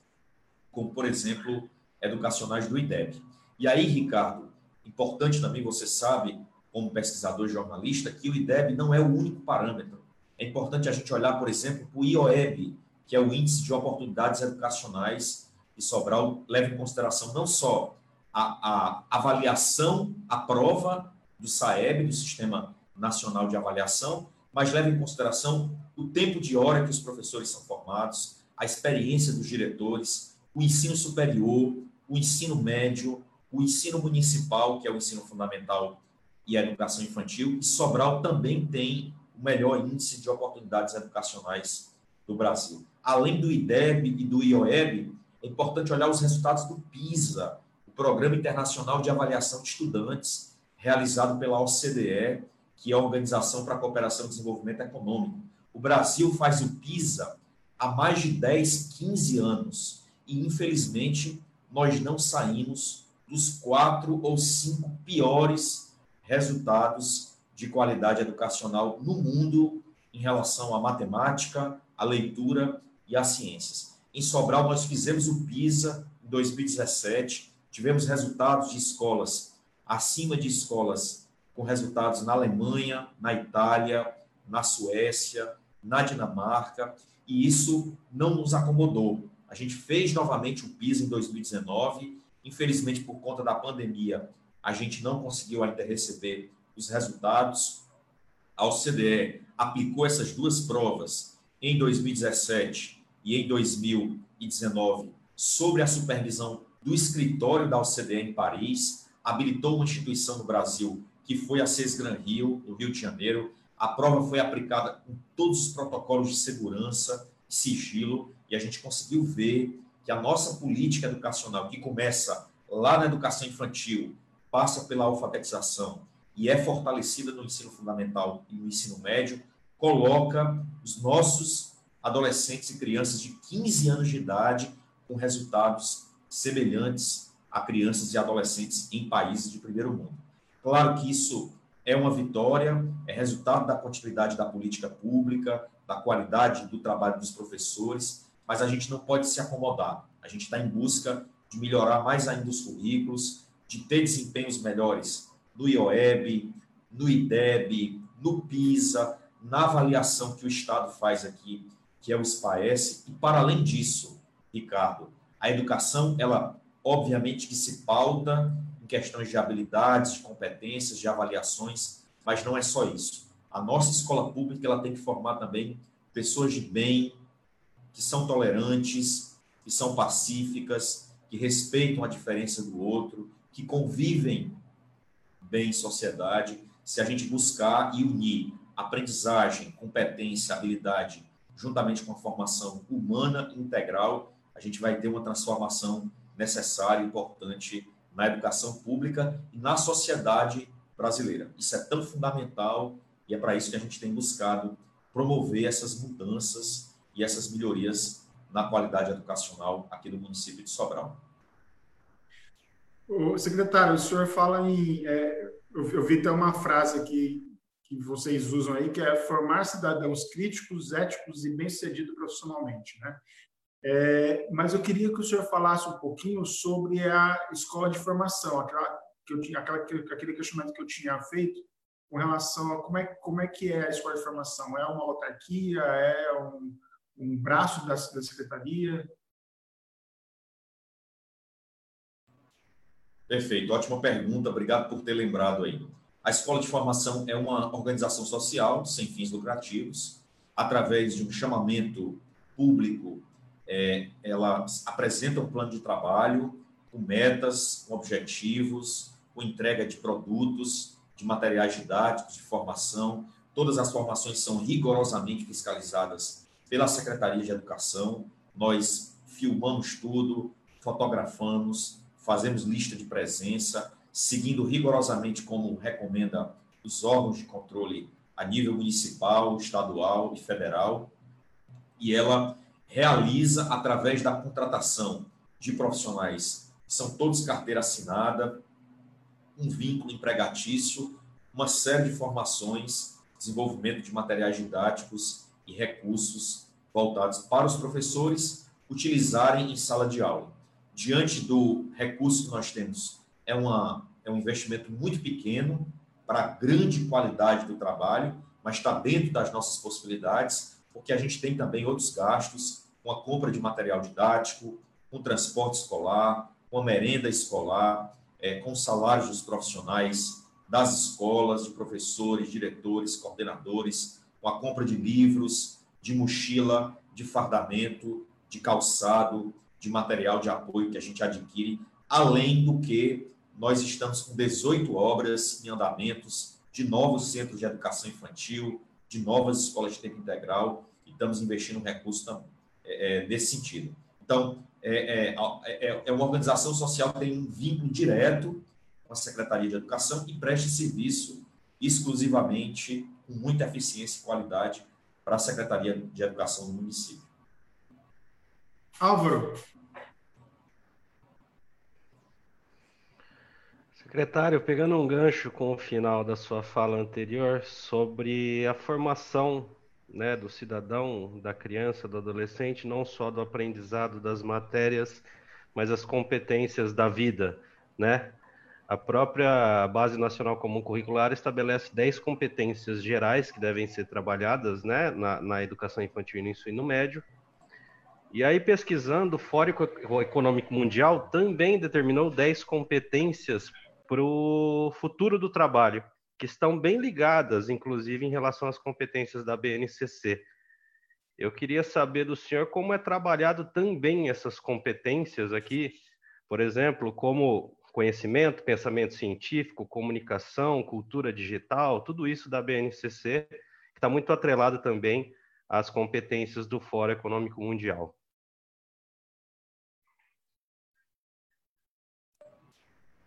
como, por exemplo, educacionais do IDEB. E aí, Ricardo, importante também, você sabe, como pesquisador jornalista, que o IDEB não é o único parâmetro. É importante a gente olhar, por exemplo, para o IOEB, que é o Índice de Oportunidades Educacionais, e Sobral leva em consideração não só a, a avaliação, a prova do SAEB, do Sistema Nacional de Avaliação, mas leva em consideração o tempo de hora que os professores são formados, a experiência dos diretores, o ensino superior, o ensino médio, o ensino municipal, que é o ensino fundamental e a educação infantil, e Sobral também tem o melhor índice de oportunidades educacionais do Brasil. Além do IDEB e do IOEB, é importante olhar os resultados do PISA, o Programa Internacional de Avaliação de Estudantes, realizado pela OCDE, que é a Organização para a Cooperação e Desenvolvimento Econômico. O Brasil faz o PISA há mais de 10, 15 anos e, infelizmente, nós não saímos dos quatro ou cinco piores resultados de qualidade educacional no mundo em relação à matemática, à leitura e às ciências. Em Sobral, nós fizemos o PISA em 2017, tivemos resultados de escolas acima de escolas com resultados na Alemanha, na Itália, na Suécia, na Dinamarca, e isso não nos acomodou. A gente fez novamente o PISA em 2019, infelizmente por conta da pandemia, a gente não conseguiu ainda receber os resultados. A OCDE aplicou essas duas provas em 2017 e em 2019 sobre a supervisão do escritório da OCDE em Paris, habilitou uma instituição no Brasil que foi a CES Gran Rio, no Rio de Janeiro. A prova foi aplicada com todos os protocolos de segurança, sigilo, e a gente conseguiu ver que a nossa política educacional, que começa lá na educação infantil, passa pela alfabetização e é fortalecida no ensino fundamental e no ensino médio, coloca os nossos adolescentes e crianças de 15 anos de idade com resultados semelhantes a crianças e adolescentes em países de primeiro mundo. Claro que isso é uma vitória, é resultado da continuidade da política pública, da qualidade do trabalho dos professores, mas a gente não pode se acomodar. A gente está em busca de melhorar mais ainda os currículos, de ter desempenhos melhores no IOEB, no IDEB, no PISA, na avaliação que o Estado faz aqui, que é o SPAES. E, para além disso, Ricardo, a educação, ela obviamente que se pauta em questões de habilidades, de competências, de avaliações, mas não é só isso. A nossa escola pública ela tem que formar também pessoas de bem, que são tolerantes, que são pacíficas, que respeitam a diferença do outro, que convivem bem em sociedade. Se a gente buscar e unir aprendizagem, competência, habilidade, juntamente com a formação humana integral, a gente vai ter uma transformação necessária, importante na educação pública e na sociedade brasileira. Isso é tão fundamental e é para isso que a gente tem buscado promover essas mudanças e essas melhorias na qualidade educacional aqui no município de Sobral. O secretário, o senhor fala em. É, eu, eu vi até uma frase aqui que vocês usam aí, que é formar cidadãos críticos, éticos e bem-sucedidos profissionalmente. Né? É, mas eu queria que o senhor falasse um pouquinho sobre a escola de formação, aquela, que eu tinha, aquela, aquele questionamento que eu tinha feito com relação a como é, como é que é a escola de formação. É uma autarquia? É um, um braço da, da secretaria? Perfeito, ótima pergunta, obrigado por ter lembrado aí. A escola de formação é uma organização social sem fins lucrativos, através de um chamamento público é, ela apresenta um plano de trabalho com metas, com objetivos, com entrega de produtos, de materiais didáticos, de formação. Todas as formações são rigorosamente fiscalizadas pela Secretaria de Educação. Nós filmamos tudo, fotografamos, fazemos lista de presença, seguindo rigorosamente como recomenda os órgãos de controle a nível municipal, estadual e federal. E ela realiza através da contratação de profissionais que são todos carteira assinada, um vínculo empregatício, uma série de formações, desenvolvimento de materiais didáticos e recursos voltados para os professores utilizarem em sala de aula. Diante do recurso que nós temos, é, uma, é um investimento muito pequeno para a grande qualidade do trabalho, mas está dentro das nossas possibilidades, porque a gente tem também outros gastos com a compra de material didático, com transporte escolar, com a merenda escolar, é, com salários dos profissionais das escolas, de professores, diretores, coordenadores, com a compra de livros, de mochila, de fardamento, de calçado, de material de apoio que a gente adquire, além do que nós estamos com 18 obras em andamentos de novos centros de educação infantil, de novas escolas de tempo integral, e estamos investindo recursos também é, nesse sentido. Então, é, é, é, é, uma organização social que tem um vínculo direto com a Secretaria de Educação e presta serviço exclusivamente com muita eficiência e qualidade para a Secretaria de Educação do município. Álvaro. Secretário, pegando um gancho com o final da sua fala anterior sobre a formação né, do cidadão, da criança, do adolescente, não só do aprendizado das matérias, mas as competências da vida, né? A própria Base Nacional Comum Curricular estabelece 10 competências gerais que devem ser trabalhadas né, na, na educação infantil e no ensino médio. E aí, pesquisando, o Fórum Econômico Mundial também determinou 10 competências para o futuro do trabalho que estão bem ligadas, inclusive, em relação às competências da BNCC. Eu queria saber do senhor como é trabalhado também essas competências aqui, por exemplo, como conhecimento, pensamento científico, comunicação, cultura digital, tudo isso da BNCC, que está muito atrelado também às competências do Fórum Econômico Mundial.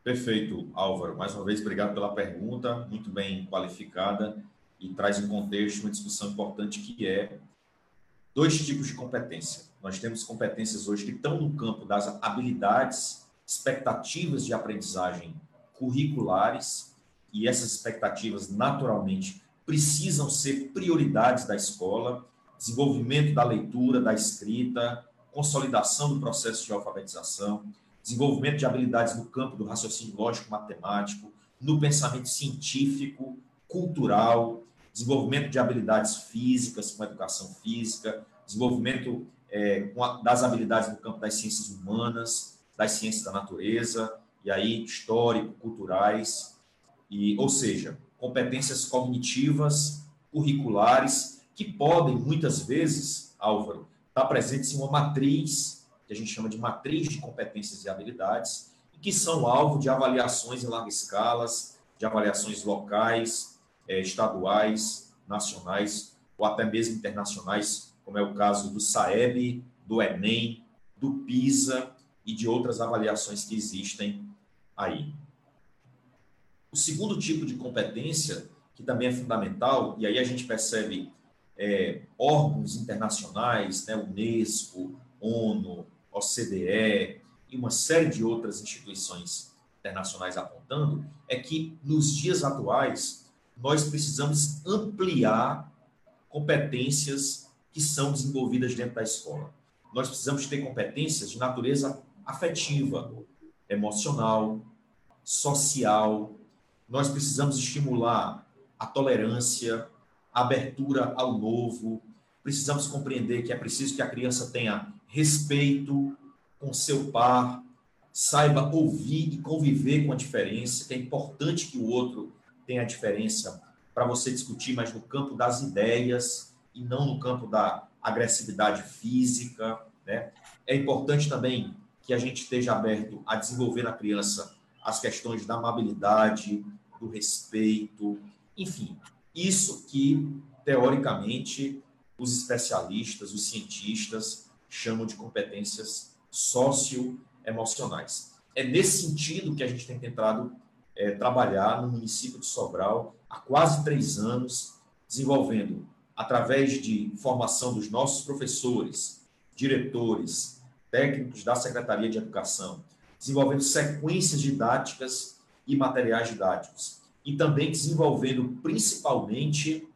Perfeito, Álvaro. Mais uma vez, obrigado pela pergunta, muito bem qualificada e traz em contexto uma discussão importante que é dois tipos de competência. Nós temos competências hoje que estão no campo das habilidades, expectativas de aprendizagem curriculares, e essas expectativas, naturalmente, precisam ser prioridades da escola, desenvolvimento da leitura, da escrita, consolidação do processo de alfabetização, desenvolvimento de habilidades no campo do raciocínio lógico matemático, no pensamento científico, cultural, desenvolvimento de habilidades físicas com educação física, desenvolvimento é, das habilidades no campo das ciências humanas, das ciências da natureza, e aí histórico, culturais, e, ou seja, competências cognitivas, curriculares, que podem, muitas vezes, Álvaro, estar presentes em uma matriz, que a gente chama de matriz de competências e habilidades, e que são alvo de avaliações em larga escala, de avaliações locais, é, estaduais, nacionais ou até mesmo internacionais, como é o caso do SAEB, do Enem, do PISA e de outras avaliações que existem aí. O segundo tipo de competência, que também é fundamental, e aí a gente percebe é, órgãos internacionais, né, Unesco, ONU, OCDE e uma série de outras instituições internacionais apontando, é que nos dias atuais nós precisamos ampliar competências que são desenvolvidas dentro da escola. Nós precisamos ter competências de natureza afetiva, emocional, social. Nós precisamos estimular a tolerância, a abertura ao novo. Precisamos compreender que é preciso que a criança tenha respeito com seu par, saiba ouvir e conviver com a diferença, que é importante que o outro tenha a diferença para você discutir, mas no campo das ideias e não no campo da agressividade física, né? É importante também que a gente esteja aberto a desenvolver na criança as questões da amabilidade, do respeito, enfim, isso que, teoricamente, os especialistas, os cientistas chamam de competências socioemocionais. É nesse sentido que a gente tem tentado é, trabalhar no município de Sobral há quase três anos, desenvolvendo, através de formação dos nossos professores, diretores, técnicos da Secretaria de Educação, desenvolvendo sequências didáticas e materiais didáticos. E também desenvolvendo, principalmente,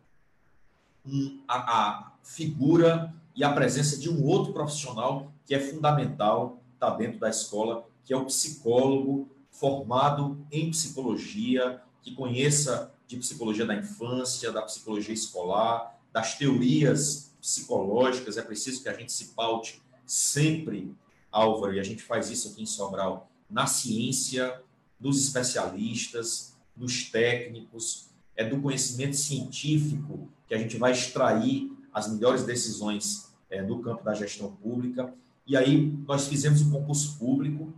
a, figura e a presença de um outro profissional que é fundamental, está dentro da escola, que é o psicólogo formado em psicologia, que conheça de psicologia da infância, da psicologia escolar, das teorias psicológicas. É preciso que a gente se paute sempre Álvaro, e a gente faz isso aqui em Sobral, na ciência, dos especialistas, dos técnicos, é do conhecimento científico que a gente vai extrair as melhores decisões é, no campo da gestão pública. E aí nós fizemos um concurso público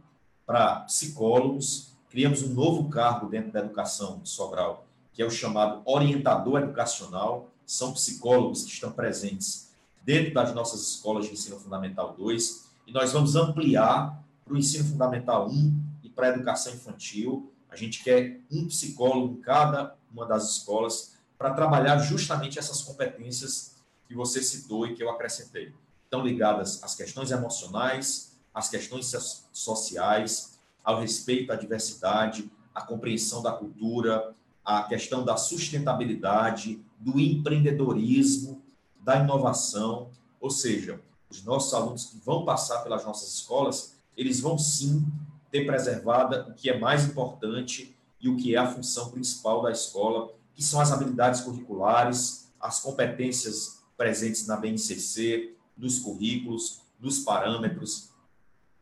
para psicólogos, criamos um novo cargo dentro da educação de Sobral, que é o chamado orientador educacional. São psicólogos que estão presentes dentro das nossas escolas de ensino fundamental 2 e nós vamos ampliar para o ensino fundamental 1 e para a educação infantil. A gente quer um psicólogo em cada uma das escolas para trabalhar justamente essas competências que você citou e que eu acrescentei. Estão ligadas às questões emocionais, às questões sociais, ao respeito à diversidade, à compreensão da cultura, à questão da sustentabilidade, do empreendedorismo, da inovação, ou seja, os nossos alunos que vão passar pelas nossas escolas, eles vão sim ter preservada o que é mais importante e o que é a função principal da escola, que são as habilidades curriculares, as competências presentes na BNCC, nos currículos, nos parâmetros,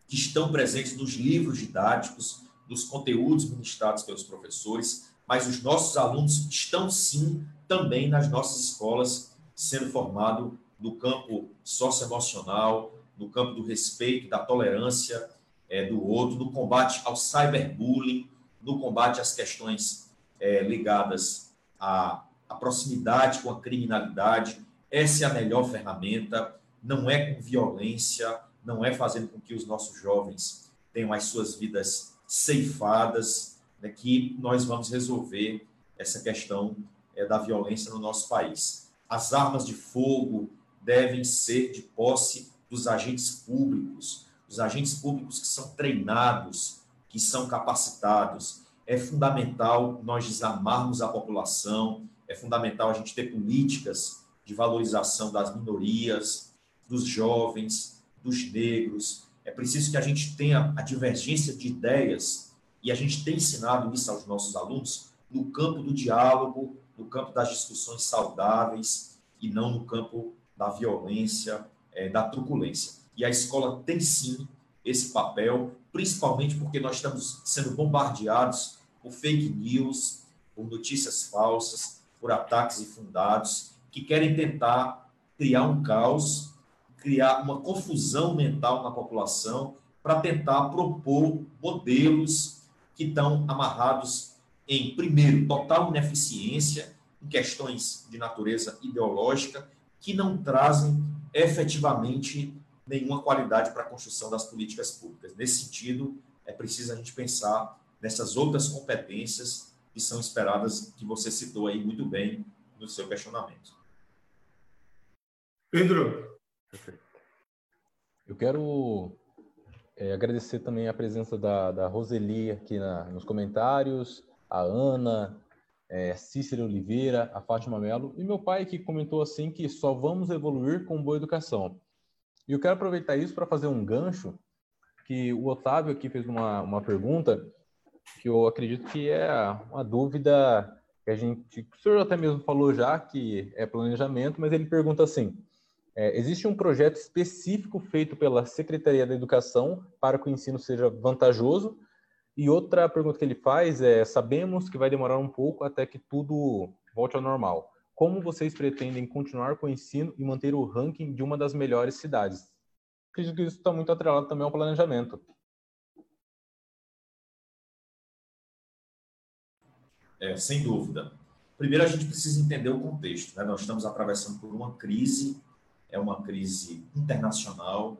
que estão presentes nos livros didáticos, nos conteúdos ministrados pelos professores, mas os nossos alunos estão sim também nas nossas escolas sendo formados no campo socioemocional, no campo do respeito, da tolerância é, do outro, no combate ao cyberbullying, no combate às questões é, ligadas à, à proximidade com a criminalidade. Essa é a melhor ferramenta, não é com violência, não é fazendo com que os nossos jovens tenham as suas vidas ceifadas, né, que nós vamos resolver essa questão é, da violência no nosso país. As armas de fogo, devem ser de posse dos agentes públicos, os agentes públicos que são treinados, que são capacitados. É fundamental nós desamarmos a população, é fundamental a gente ter políticas de valorização das minorias, dos jovens, dos negros, é preciso que a gente tenha a divergência de ideias, e a gente tem ensinado isso aos nossos alunos, no campo do diálogo, no campo das discussões saudáveis, e não no campo da violência, é, da truculência. E a escola tem sim esse papel, principalmente porque nós estamos sendo bombardeados por fake news, por notícias falsas, por ataques infundados, que querem tentar criar um caos, criar uma confusão mental na população, para tentar propor modelos que estão amarrados em, primeiro, total ineficiência em questões de natureza ideológica, que não trazem efetivamente nenhuma qualidade para a construção das políticas públicas. Nesse sentido, é preciso a gente pensar nessas outras competências que são esperadas, que você citou aí muito bem no seu questionamento. Pedro. Eu quero é, agradecer também a presença da, da Roseli aqui na, nos comentários, a Ana, é, Cícero Oliveira, a Fátima Mello e meu pai que comentou assim que só vamos evoluir com boa educação. E eu quero aproveitar isso para fazer um gancho que o Otávio aqui fez uma, uma pergunta que eu acredito que é uma dúvida que a gente, o senhor até mesmo falou já que é planejamento, mas ele pergunta assim: é, existe um projeto específico feito pela Secretaria da Educação para que o ensino seja vantajoso? E outra pergunta que ele faz é: sabemos que vai demorar um pouco até que tudo volte ao normal. Como vocês pretendem continuar com o ensino e manter o ranking de uma das melhores cidades? Acredito que isso está muito atrelado também ao planejamento. É, sem dúvida. Primeiro, a gente precisa entender o contexto. Né? Nós estamos atravessando por uma crise, é uma crise internacional.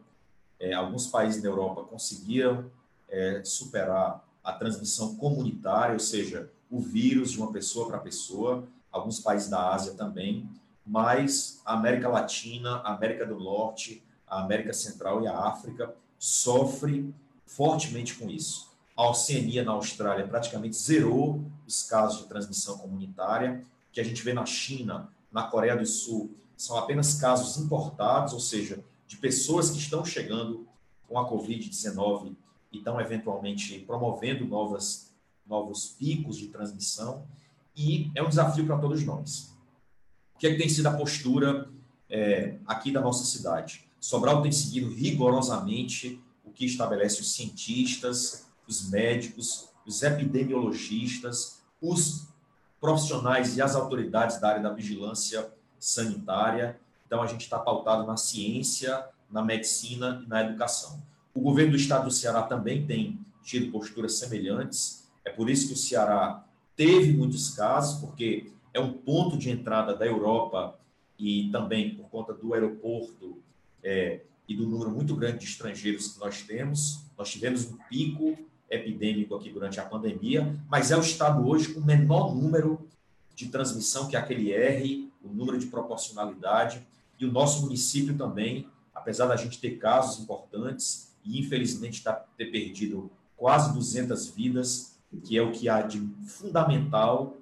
É, alguns países da Europa conseguiram é, superar a transmissão comunitária, ou seja, o vírus de uma pessoa para pessoa. Alguns países da Ásia também, mas a América Latina, a América do Norte, a América Central e a África sofre fortemente com isso. A Oceania, na Austrália, praticamente zerou os casos de transmissão comunitária, que a gente vê na China, na Coreia do Sul, são apenas casos importados, ou seja, de pessoas que estão chegando com a Covid-19 e estão eventualmente promovendo novas, novos picos de transmissão. E é um desafio para todos nós. O que, é que tem sido a postura é, aqui da nossa cidade? Sobral tem seguido rigorosamente o que estabelece os cientistas, os médicos, os epidemiologistas, os profissionais e as autoridades da área da vigilância sanitária. Então, a gente está pautado na ciência, na medicina e na educação. O governo do estado do Ceará também tem tido posturas semelhantes. É por isso que o Ceará teve muitos casos, porque é um ponto de entrada da Europa e também por conta do aeroporto é, e do número muito grande de estrangeiros que nós temos. Nós tivemos um pico epidêmico aqui durante a pandemia, mas é o estado hoje com o menor número de transmissão, que aquele R, o número de proporcionalidade, e o nosso município também, apesar da gente ter casos importantes e infelizmente está ter perdido quase 200 vidas, que é o que há de fundamental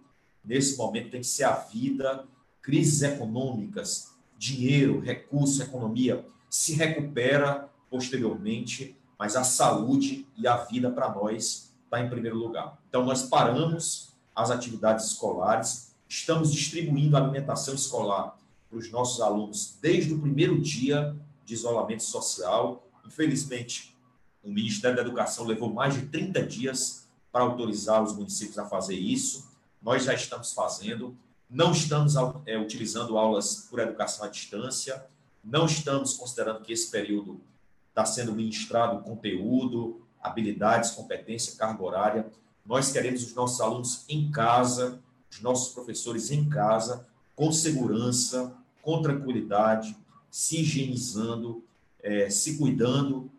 nesse momento tem que ser a vida, crises econômicas, dinheiro, recurso, economia se recupera posteriormente mas a saúde e a vida para nós está em primeiro lugar. Então, nós paramos as atividades escolares, estamos distribuindo alimentação escolar para os nossos alunos desde o primeiro dia de isolamento social. Infelizmente, o Ministério da Educação levou mais de 30 dias para autorizar os municípios a fazer isso. Nós já estamos fazendo, não estamos é, utilizando aulas por educação à distância, não estamos considerando que esse período está sendo ministrado conteúdo, habilidades, competência, carga horária. Nós queremos os nossos alunos em casa, os nossos professores em casa, com segurança, com tranquilidade, se higienizando, é, se cuidando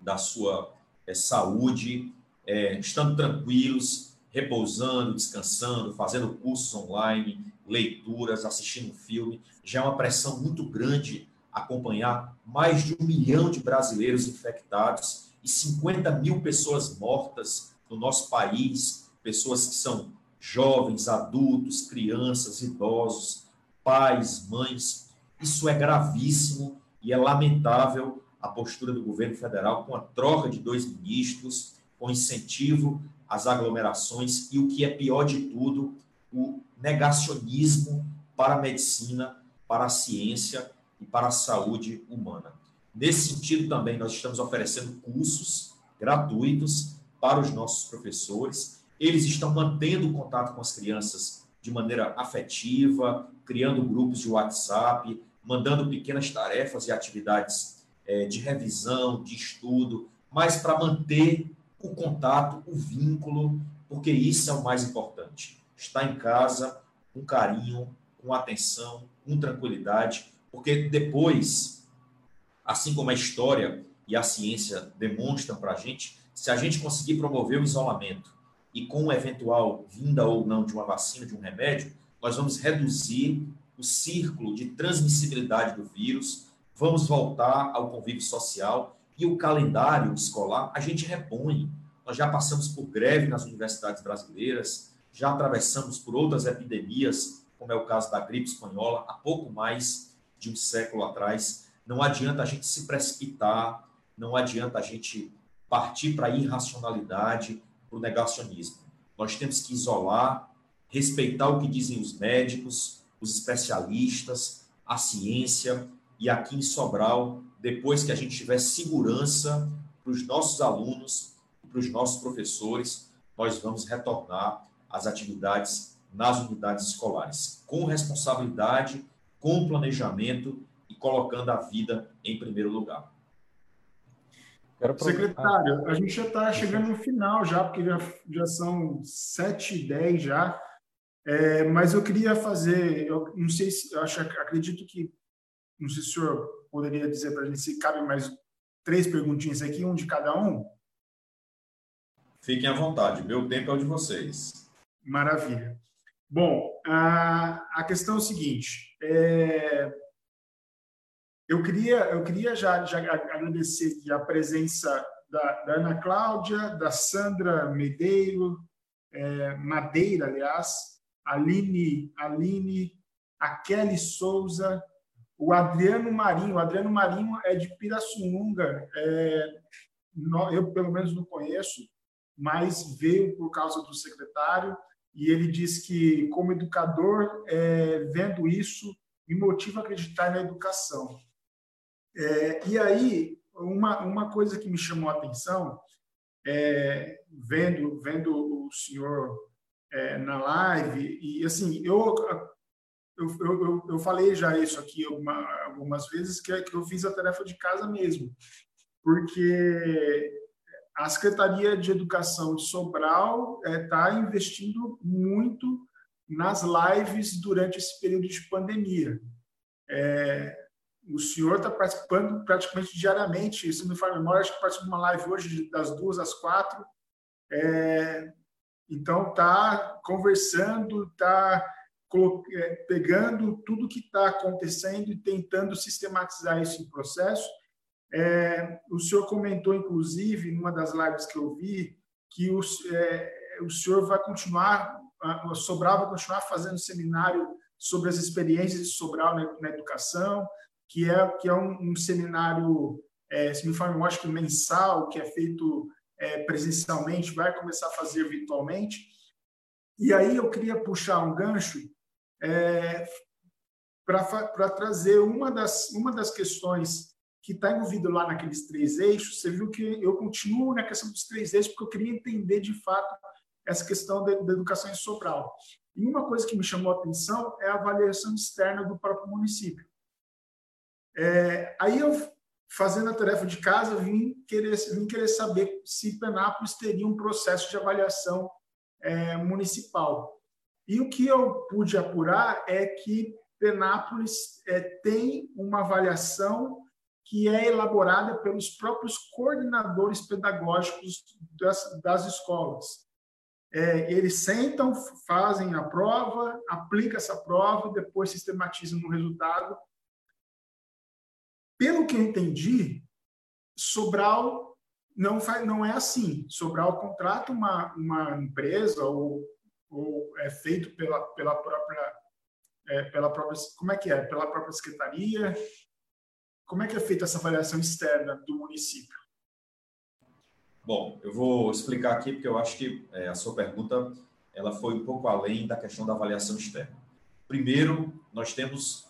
da sua é, saúde, é, estando tranquilos, repousando, descansando, fazendo cursos online, leituras, assistindo filme. Já é uma pressão muito grande acompanhar mais de um milhão de brasileiros infectados e 50 mil pessoas mortas no nosso país, pessoas que são jovens, adultos, crianças, idosos, pais, mães. Isso é gravíssimo e é lamentável a postura do governo federal com a troca de dois ministros, com incentivo às aglomerações e o que é pior de tudo, o negacionismo para a medicina, para a ciência e para a saúde humana. Nesse sentido, também, nós estamos oferecendo cursos gratuitos para os nossos professores. Eles estão mantendo contato com as crianças de maneira afetiva, criando grupos de WhatsApp, mandando pequenas tarefas e atividades é, de revisão, de estudo, mas para manter o contato, o vínculo, porque isso é o mais importante. Estar em casa com carinho, com atenção, com tranquilidade, porque depois, assim como a história e a ciência demonstram para a gente, se a gente conseguir promover o isolamento e com eventual vinda ou não de uma vacina, de um remédio, nós vamos reduzir o círculo de transmissibilidade do vírus, vamos voltar ao convívio social e o calendário escolar a gente repõe. Nós já passamos por greve nas universidades brasileiras, já atravessamos por outras epidemias, como é o caso da gripe espanhola, há pouco mais de um século atrás. Não adianta a gente se precipitar, não adianta a gente partir para a irracionalidade, o negacionismo. Nós temos que isolar, respeitar o que dizem os médicos, os especialistas, a ciência, e aqui em Sobral, depois que a gente tiver segurança para os nossos alunos, para os nossos professores, nós vamos retornar às atividades nas unidades escolares, com responsabilidade, com planejamento e colocando a vida em primeiro lugar. Secretário, a gente já está chegando no final já, porque já, já são 7 e 10 já. É, mas eu queria fazer, eu não sei se, eu acho, acredito que, não sei se o senhor poderia dizer para a gente se cabe mais três perguntinhas aqui, um de cada um. Fiquem à vontade, meu tempo é o de vocês. Maravilha. Bom, a, a questão é o seguinte, é, eu queria, eu queria já, já agradecer a presença da, da Ana Cláudia, da Sandra Medeiro, é, Madeira, aliás, Aline, Aline, a Kelly Souza, o Adriano Marinho. O Adriano Marinho é de Pirassununga. É, eu, pelo menos, não conheço, mas veio por causa do secretário e ele diz que, como educador, é, vendo isso, me motiva a acreditar na educação. É, e aí, uma, uma coisa que me chamou a atenção, é, vendo, vendo o senhor é, na live. E, assim, eu, eu, eu, eu falei já isso aqui alguma, algumas vezes, que, que eu fiz a tarefa de casa mesmo. Porque a Secretaria de Educação de Sobral está é, tá investindo muito nas lives durante esse período de pandemia. É, o senhor está participando praticamente diariamente, se me fala memória, acho que participa de uma live hoje das duas às quatro. É, então, tá conversando, tá é, pegando tudo que está acontecendo e tentando sistematizar isso em processo. É, o senhor comentou, inclusive, numa das lives que eu vi, que o, é, o senhor vai continuar, a Sobral vai continuar fazendo seminário sobre as experiências de Sobral na, na educação, que é, que é um, um seminário, é, se me eu acho que mensal, que é feito é, presencialmente, vai começar a fazer virtualmente. E aí eu queria puxar um gancho é, para trazer uma das, uma das questões que está envolvida lá naqueles três eixos. Você viu que eu continuo na questão dos três eixos, porque eu queria entender de fato essa questão da, da educação em Sobral. E uma coisa que me chamou a atenção é a avaliação externa do próprio município. É, aí eu fazendo a tarefa de casa, vim querer, vim querer saber se Penápolis teria um processo de avaliação é, municipal. E o que eu pude apurar é que Penápolis é, tem uma avaliação que é elaborada pelos próprios coordenadores pedagógicos das, das escolas. É, eles sentam, fazem a prova, aplicam essa prova, depois sistematizam no resultado pelo que entendi, Sobral não, faz, não é assim. Sobral contrata uma, uma empresa ou, ou é feito pela, pela própria é, pela própria como é que é pela própria secretaria como é que é feita essa avaliação externa do município? Bom, eu vou explicar aqui porque eu acho que é, a sua pergunta ela foi um pouco além da questão da avaliação externa. Primeiro, nós temos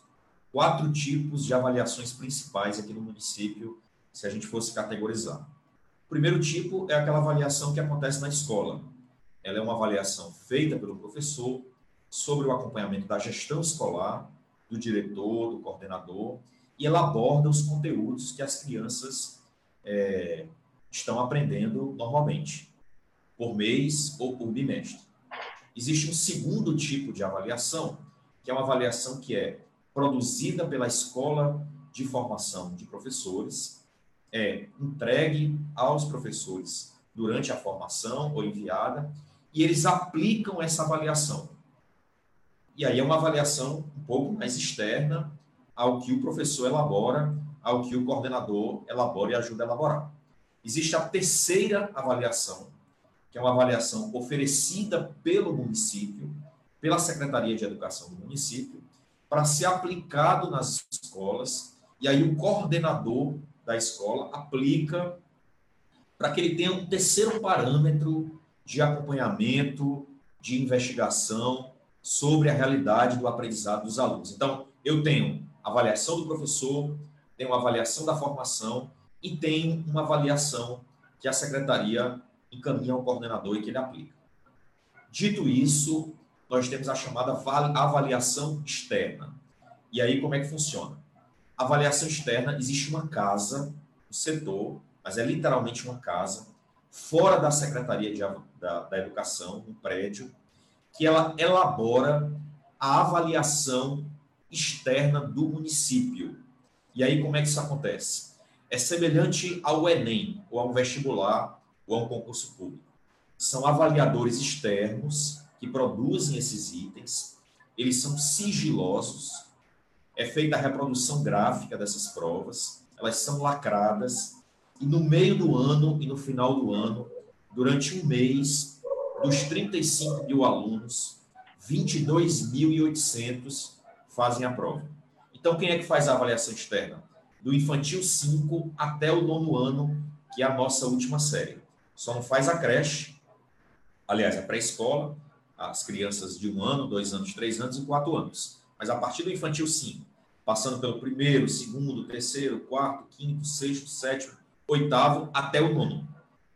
quatro tipos de avaliações principais aqui no município, se a gente fosse categorizar. O primeiro tipo é aquela avaliação que acontece na escola. Ela é uma avaliação feita pelo professor sobre o acompanhamento da gestão escolar, do diretor, do coordenador, e ela aborda os conteúdos que as crianças é, estão aprendendo normalmente, por mês ou por bimestre. Existe um segundo tipo de avaliação, que é uma avaliação que é produzida pela escola de formação de professores, é entregue aos professores durante a formação ou enviada, e eles aplicam essa avaliação. E aí é uma avaliação um pouco mais externa ao que o professor elabora, ao que o coordenador elabora e ajuda a elaborar. Existe a terceira avaliação, que é uma avaliação oferecida pelo município, pela Secretaria de Educação do município, para ser aplicado nas escolas, e aí o coordenador da escola aplica para que ele tenha um terceiro parâmetro de acompanhamento, de investigação sobre a realidade do aprendizado dos alunos. Então, eu tenho avaliação do professor, tenho avaliação da formação e tenho uma avaliação que a secretaria encaminha ao coordenador e que ele aplica. Dito isso, nós temos a chamada avaliação externa. E aí, como é que funciona? A avaliação externa, existe uma casa, um setor, mas é literalmente uma casa, fora da Secretaria de, da, da Educação, um prédio, que ela elabora a avaliação externa do município. E aí, como é que isso acontece? É semelhante ao Enem, ou a um vestibular, ou a um concurso público. São avaliadores externos que produzem esses itens, eles são sigilosos, é feita a reprodução gráfica dessas provas, elas são lacradas, e no meio do ano e no final do ano, durante um mês, dos 35 mil alunos, 22.800 fazem a prova. Então, quem é que faz a avaliação externa? Do infantil 5 até o nono ano, que é a nossa última série. Só não faz a creche, aliás, a pré-escola, as crianças de um ano, dois anos, três anos e quatro anos. Mas a partir do infantil 5, passando pelo primeiro, segundo, terceiro, quarto, quinto, sexto, sétimo, oitavo, até o nono.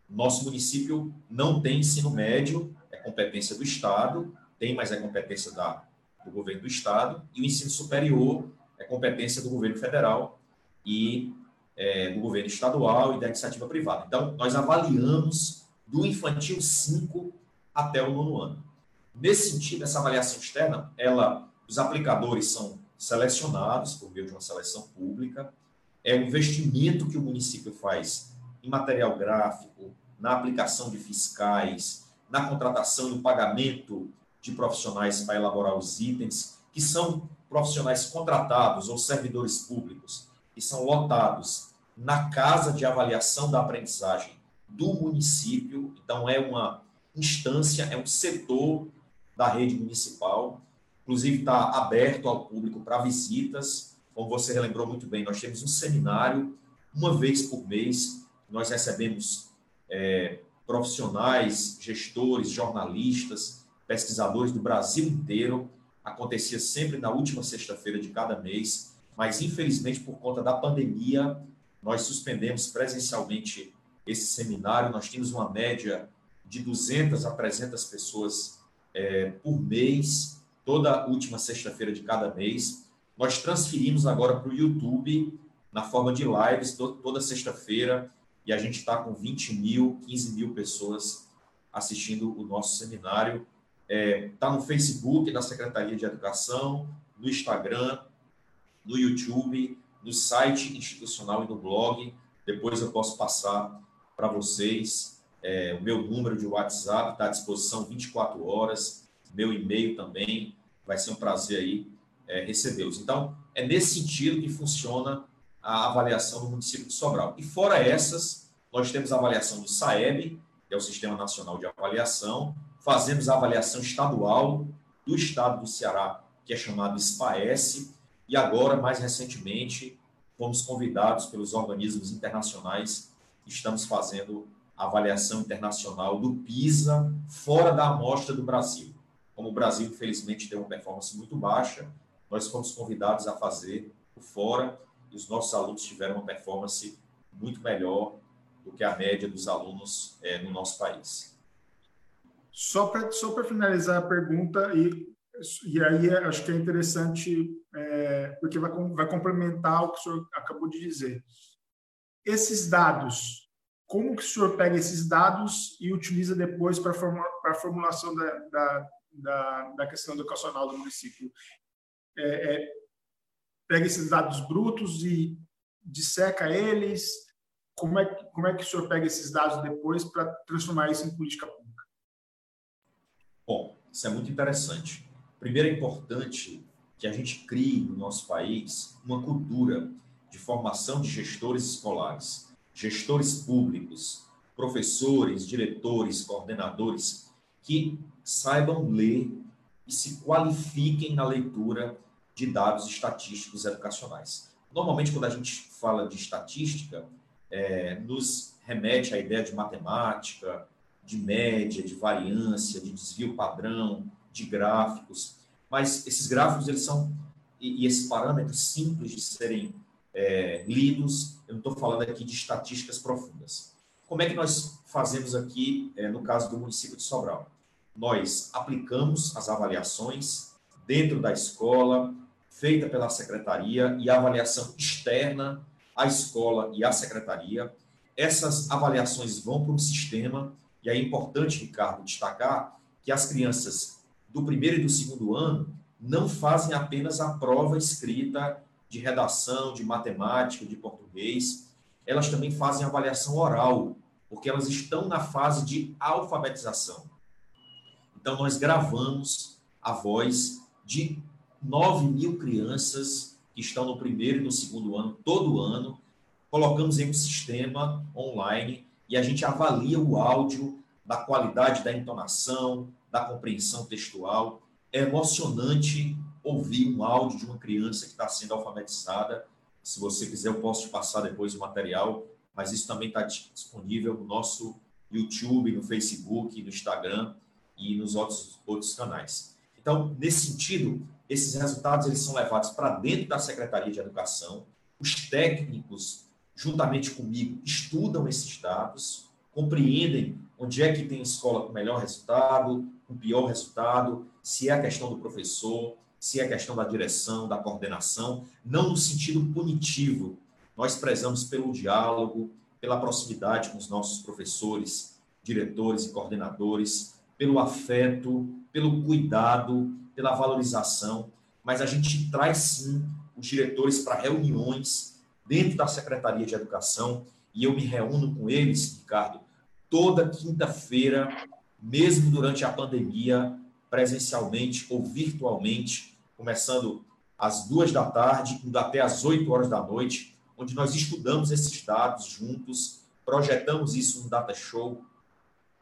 Nosso município não tem ensino médio, é competência do Estado, tem, mas é competência da, do governo do Estado, e o ensino superior é competência do governo federal e é, do governo estadual e da iniciativa privada. Então, nós avaliamos do infantil 5 até o nono ano. Nesse sentido, essa avaliação externa, ela, os aplicadores são selecionados por meio de uma seleção pública, é um investimento que o município faz em material gráfico, na aplicação de fiscais, na contratação e no pagamento de profissionais para elaborar os itens, que são profissionais contratados ou servidores públicos, que são lotados na casa de avaliação da aprendizagem do município. Então, é uma instância, é um setor da rede municipal. Inclusive, está aberto ao público para visitas. Como você relembrou muito bem, nós temos um seminário uma vez por mês. Nós recebemos é, profissionais, gestores, jornalistas, pesquisadores do Brasil inteiro. Acontecia sempre na última sexta-feira de cada mês, mas infelizmente por conta da pandemia, nós suspendemos presencialmente esse seminário. Nós tínhamos uma média de 200 a 300 pessoas é, por mês, toda última sexta-feira de cada mês. Nós transferimos agora para o YouTube, na forma de lives, to toda sexta-feira, e a gente está com 20 mil, 15 mil pessoas assistindo o nosso seminário. Está é, tá no Facebook da Secretaria de Educação, no Instagram, no YouTube, no site institucional e no blog. Depois eu posso passar para vocês é, o meu número de WhatsApp está à disposição 24 horas, meu e-mail também. Vai ser um prazer aí é, recebê-los. Então, é nesse sentido que funciona a avaliação do município de Sobral. E fora essas, nós temos a avaliação do SAEB, que é o Sistema Nacional de Avaliação, fazemos a avaliação estadual do estado do Ceará, que é chamado SPAES, e agora, mais recentemente, fomos convidados pelos organismos internacionais, estamos fazendo avaliação internacional do PISA fora da amostra do Brasil. Como o Brasil, infelizmente, tem uma performance muito baixa, nós fomos convidados a fazer o fora e os nossos alunos tiveram uma performance muito melhor do que a média dos alunos é, no nosso país. Só para só finalizar a pergunta, e, e aí acho que é interessante, é, porque vai, vai complementar o que o senhor acabou de dizer. Esses dados, como que o senhor pega esses dados e utiliza depois para a formulação da, da, da, da, questão educacional do município? É, é, pega esses dados brutos e disseca eles? Como é, como é que o senhor pega esses dados depois para transformar isso em política pública? Bom, isso é muito interessante. Primeiro é importante que a gente crie no nosso país uma cultura de formação de gestores escolares, gestores públicos, professores, diretores, coordenadores que saibam ler e se qualifiquem na leitura de dados estatísticos educacionais. Normalmente, quando a gente fala de estatística, é, nos remete à ideia de matemática, de média, de variância, de desvio padrão, de gráficos. Mas esses gráficos eles são e, e esses parâmetros simples de serem é. Eu não estou falando aqui de estatísticas profundas. Como é que nós fazemos aqui é, no caso do município de Sobral? Nós aplicamos as avaliações dentro da escola, feita pela secretaria e avaliação externa à escola e à secretaria. Essas avaliações vão para um sistema e é importante, Ricardo, destacar que as crianças do primeiro e do segundo ano não fazem apenas a prova escrita de redação, de matemática, de português, elas também fazem avaliação oral, porque elas estão na fase de alfabetização. Então, nós gravamos a voz de 9 mil crianças que estão no primeiro e no segundo ano, todo ano, colocamos em um sistema online e a gente avalia o áudio da qualidade da entonação, da compreensão textual. É emocionante ouvir um áudio de uma criança que está sendo alfabetizada. Se você quiser, eu posso te passar depois o material, mas isso também está disponível no nosso YouTube, no Facebook, no Instagram e nos outros, outros canais. Então, nesse sentido, esses resultados eles são levados para dentro da Secretaria de Educação. Os técnicos juntamente comigo, estudam esses dados, compreendem onde é que tem escola com melhor resultado, com pior resultado, se é a questão do professor, se é questão da direção, da coordenação, não no sentido punitivo. Nós prezamos pelo diálogo, pela proximidade com os nossos professores, diretores e coordenadores, pelo afeto, pelo cuidado, pela valorização, mas a gente traz sim os diretores para reuniões dentro da Secretaria de Educação, e eu me reúno com eles, Ricardo, toda quinta-feira, mesmo durante a pandemia, presencialmente ou virtualmente, começando às duas da tarde, indo até às oito horas da noite, onde nós estudamos esses dados juntos, projetamos isso no Data Show,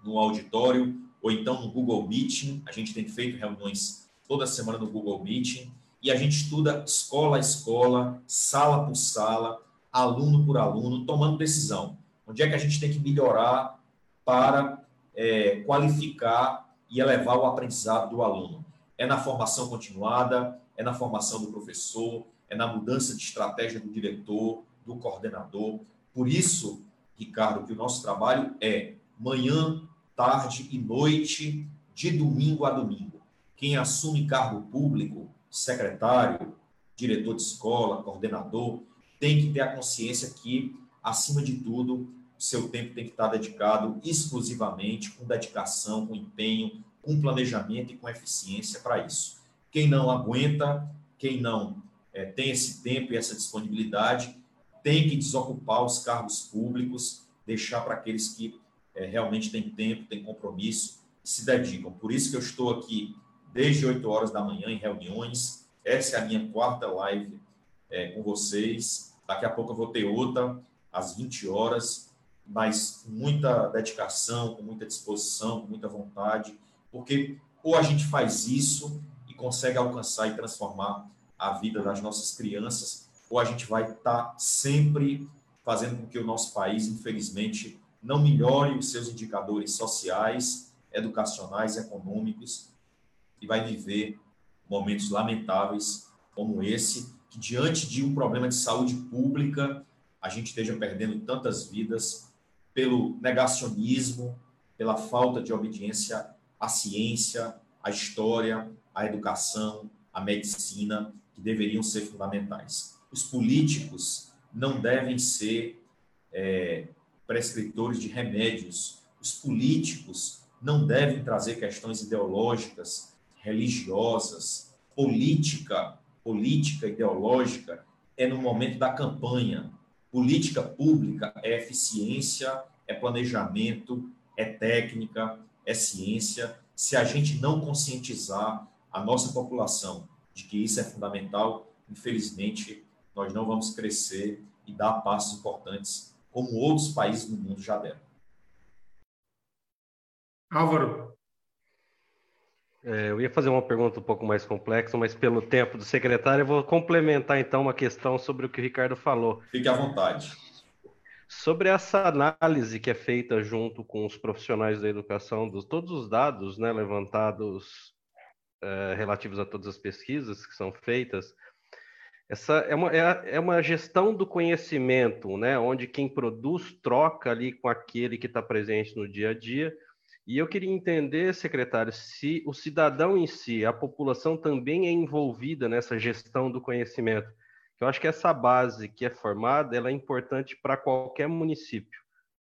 no auditório, ou então no Google Meeting. A gente tem feito reuniões toda semana no Google Meeting e a gente estuda escola a escola, sala por sala, aluno por aluno, tomando decisão. Onde é que a gente tem que melhorar para é, qualificar e elevar o aprendizado do aluno? É na formação continuada, é na formação do professor, é na mudança de estratégia do diretor, do coordenador. Por isso, Ricardo, que o nosso trabalho é manhã, tarde e noite, de domingo a domingo. Quem assume cargo público secretário, diretor de escola, coordenador, tem que ter a consciência que, acima de tudo, seu tempo tem que estar dedicado exclusivamente, com dedicação, com empenho, com planejamento e com eficiência para isso. Quem não aguenta, quem não é, tem esse tempo e essa disponibilidade, tem que desocupar os cargos públicos, deixar para aqueles que é, realmente têm tempo, têm compromisso se dedicam. Por isso que eu estou aqui desde 8 horas da manhã em reuniões. Essa é a minha quarta live é, com vocês. Daqui a pouco eu vou ter outra às 20 horas, mas com muita dedicação, com muita disposição, com muita vontade, porque ou a gente faz isso e consegue alcançar e transformar a vida das nossas crianças, ou a gente vai estar tá sempre fazendo com que o nosso país, infelizmente, não melhore os seus indicadores sociais, educacionais, econômicos e vai viver momentos lamentáveis como esse, que diante de um problema de saúde pública, a gente esteja perdendo tantas vidas pelo negacionismo, pela falta de obediência à ciência, à história, à educação, à medicina, que deveriam ser fundamentais. Os políticos não devem ser é, prescritores de remédios. Os políticos não devem trazer questões ideológicas, religiosas, política, política ideológica é no momento da campanha. Política pública é eficiência, é planejamento, é técnica, é ciência. Se a gente não conscientizar a nossa população de que isso é fundamental, infelizmente, nós não vamos crescer e dar passos importantes como outros países do mundo já deram. Álvaro. É, eu ia fazer uma pergunta um pouco mais complexa, mas pelo tempo do secretário, eu vou complementar então uma questão sobre o que o Ricardo falou. Fique à vontade. Sobre essa análise que é feita junto com os profissionais da educação, dos todos os dados né, levantados é, relativos a todas as pesquisas que são feitas, essa é uma, é, é uma gestão do conhecimento, né, onde quem produz troca ali com aquele que está presente no dia a dia. E eu queria entender, secretário, se o cidadão em si, a população também é envolvida nessa gestão do conhecimento eu acho que essa base que é formada, ela é importante para qualquer município.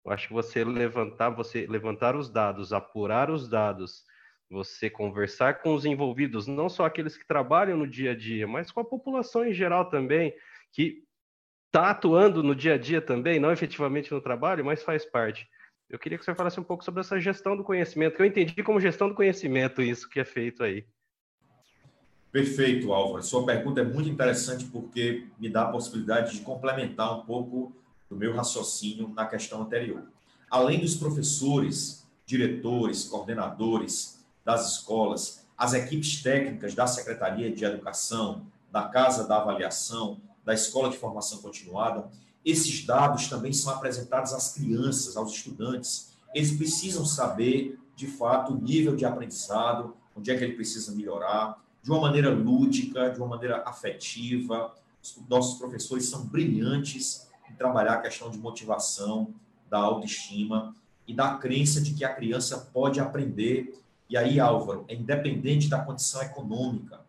Eu acho que você levantar, você levantar os dados, apurar os dados, você conversar com os envolvidos, não só aqueles que trabalham no dia a dia, mas com a população em geral também, que está atuando no dia a dia também, não efetivamente no trabalho, mas faz parte. Eu queria que você falasse um pouco sobre essa gestão do conhecimento, que eu entendi como gestão do conhecimento isso que é feito aí. Perfeito, Álvaro. Sua pergunta é muito interessante porque me dá a possibilidade de complementar um pouco do meu raciocínio na questão anterior. Além dos professores, diretores, coordenadores das escolas, as equipes técnicas da Secretaria de Educação, da Casa da Avaliação, da Escola de Formação Continuada, esses dados também são apresentados às crianças, aos estudantes. Eles precisam saber, de fato, o nível de aprendizado, onde é que ele precisa melhorar, de uma maneira lúdica, de uma maneira afetiva. Os nossos professores são brilhantes em trabalhar a questão de motivação, da autoestima e da crença de que a criança pode aprender. E aí, Álvaro, é independente da condição econômica.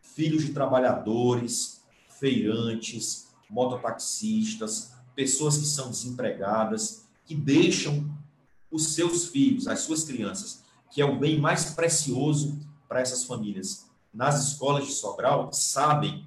Filhos de trabalhadores, feirantes, mototaxistas, pessoas que são desempregadas, que deixam os seus filhos, as suas crianças, que é o bem mais precioso para essas famílias, nas escolas de Sobral sabem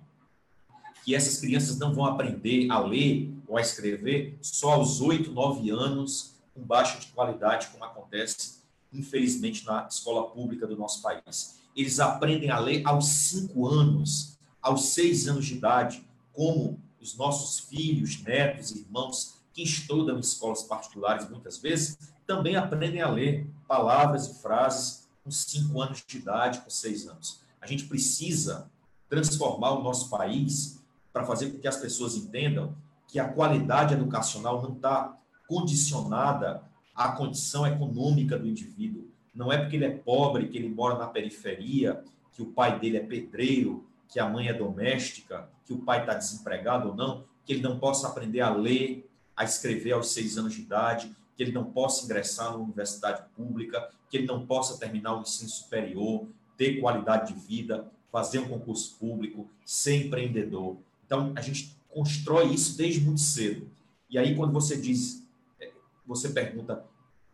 que essas crianças não vão aprender a ler ou a escrever só aos 8, 9 anos, com baixa de qualidade, como acontece, infelizmente, na escola pública do nosso país. Eles aprendem a ler aos 5 anos, aos 6 anos de idade, como os nossos filhos, netos, irmãos que estudam em escolas particulares muitas vezes, também aprendem a ler palavras e frases com 5 anos de idade, com 6 anos. A gente precisa transformar o nosso país para fazer com que as pessoas entendam que a qualidade educacional não está condicionada à condição econômica do indivíduo. Não é porque ele é pobre, que ele mora na periferia, que o pai dele é pedreiro, que a mãe é doméstica, que o pai está desempregado ou não, que ele não possa aprender a ler, a escrever aos seis anos de idade, que ele não possa ingressar numa universidade pública, que ele não possa terminar o ensino superior, ter qualidade de vida, fazer um concurso público, ser empreendedor. Então, a gente constrói isso desde muito cedo. E aí, quando você diz, é, você pergunta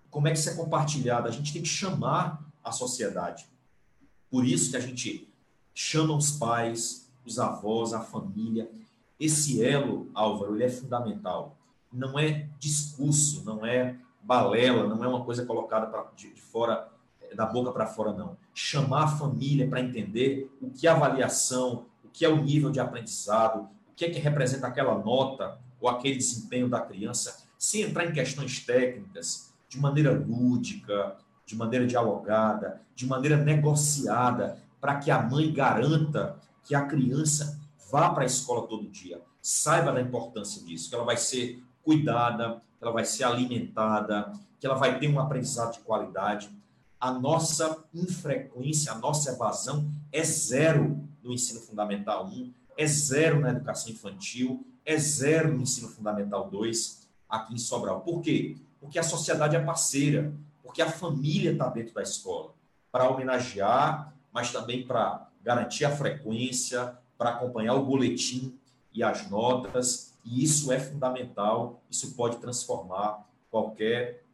como é que isso é compartilhado, a gente tem que chamar a sociedade. Por isso que a gente chama os pais, os avós, a família. Esse elo, Álvaro, ele é fundamental. Não é discurso, não é balela, não é uma coisa colocada pra, de, de fora da boca para fora, não. Chamar a família para entender o que é avaliação, o que é o nível de aprendizado, o que é que representa aquela nota ou aquele desempenho da criança, sem entrar em questões técnicas, de maneira lúdica, de maneira dialogada, de maneira negociada, para que a mãe garanta que a criança vá para a escola todo dia. saiba da importância disso, que ela vai ser cuidada, que ela vai ser alimentada, que ela vai ter um aprendizado de qualidade. A nossa infrequência, a nossa evasão é zero no ensino fundamental 1, é zero na educação infantil, é zero no ensino fundamental 2 aqui em Sobral. Por quê? Porque a sociedade é parceira, porque a família está dentro da escola para homenagear, mas também para garantir a frequência, para acompanhar o boletim e as notas, e isso é fundamental, isso pode transformar qualquer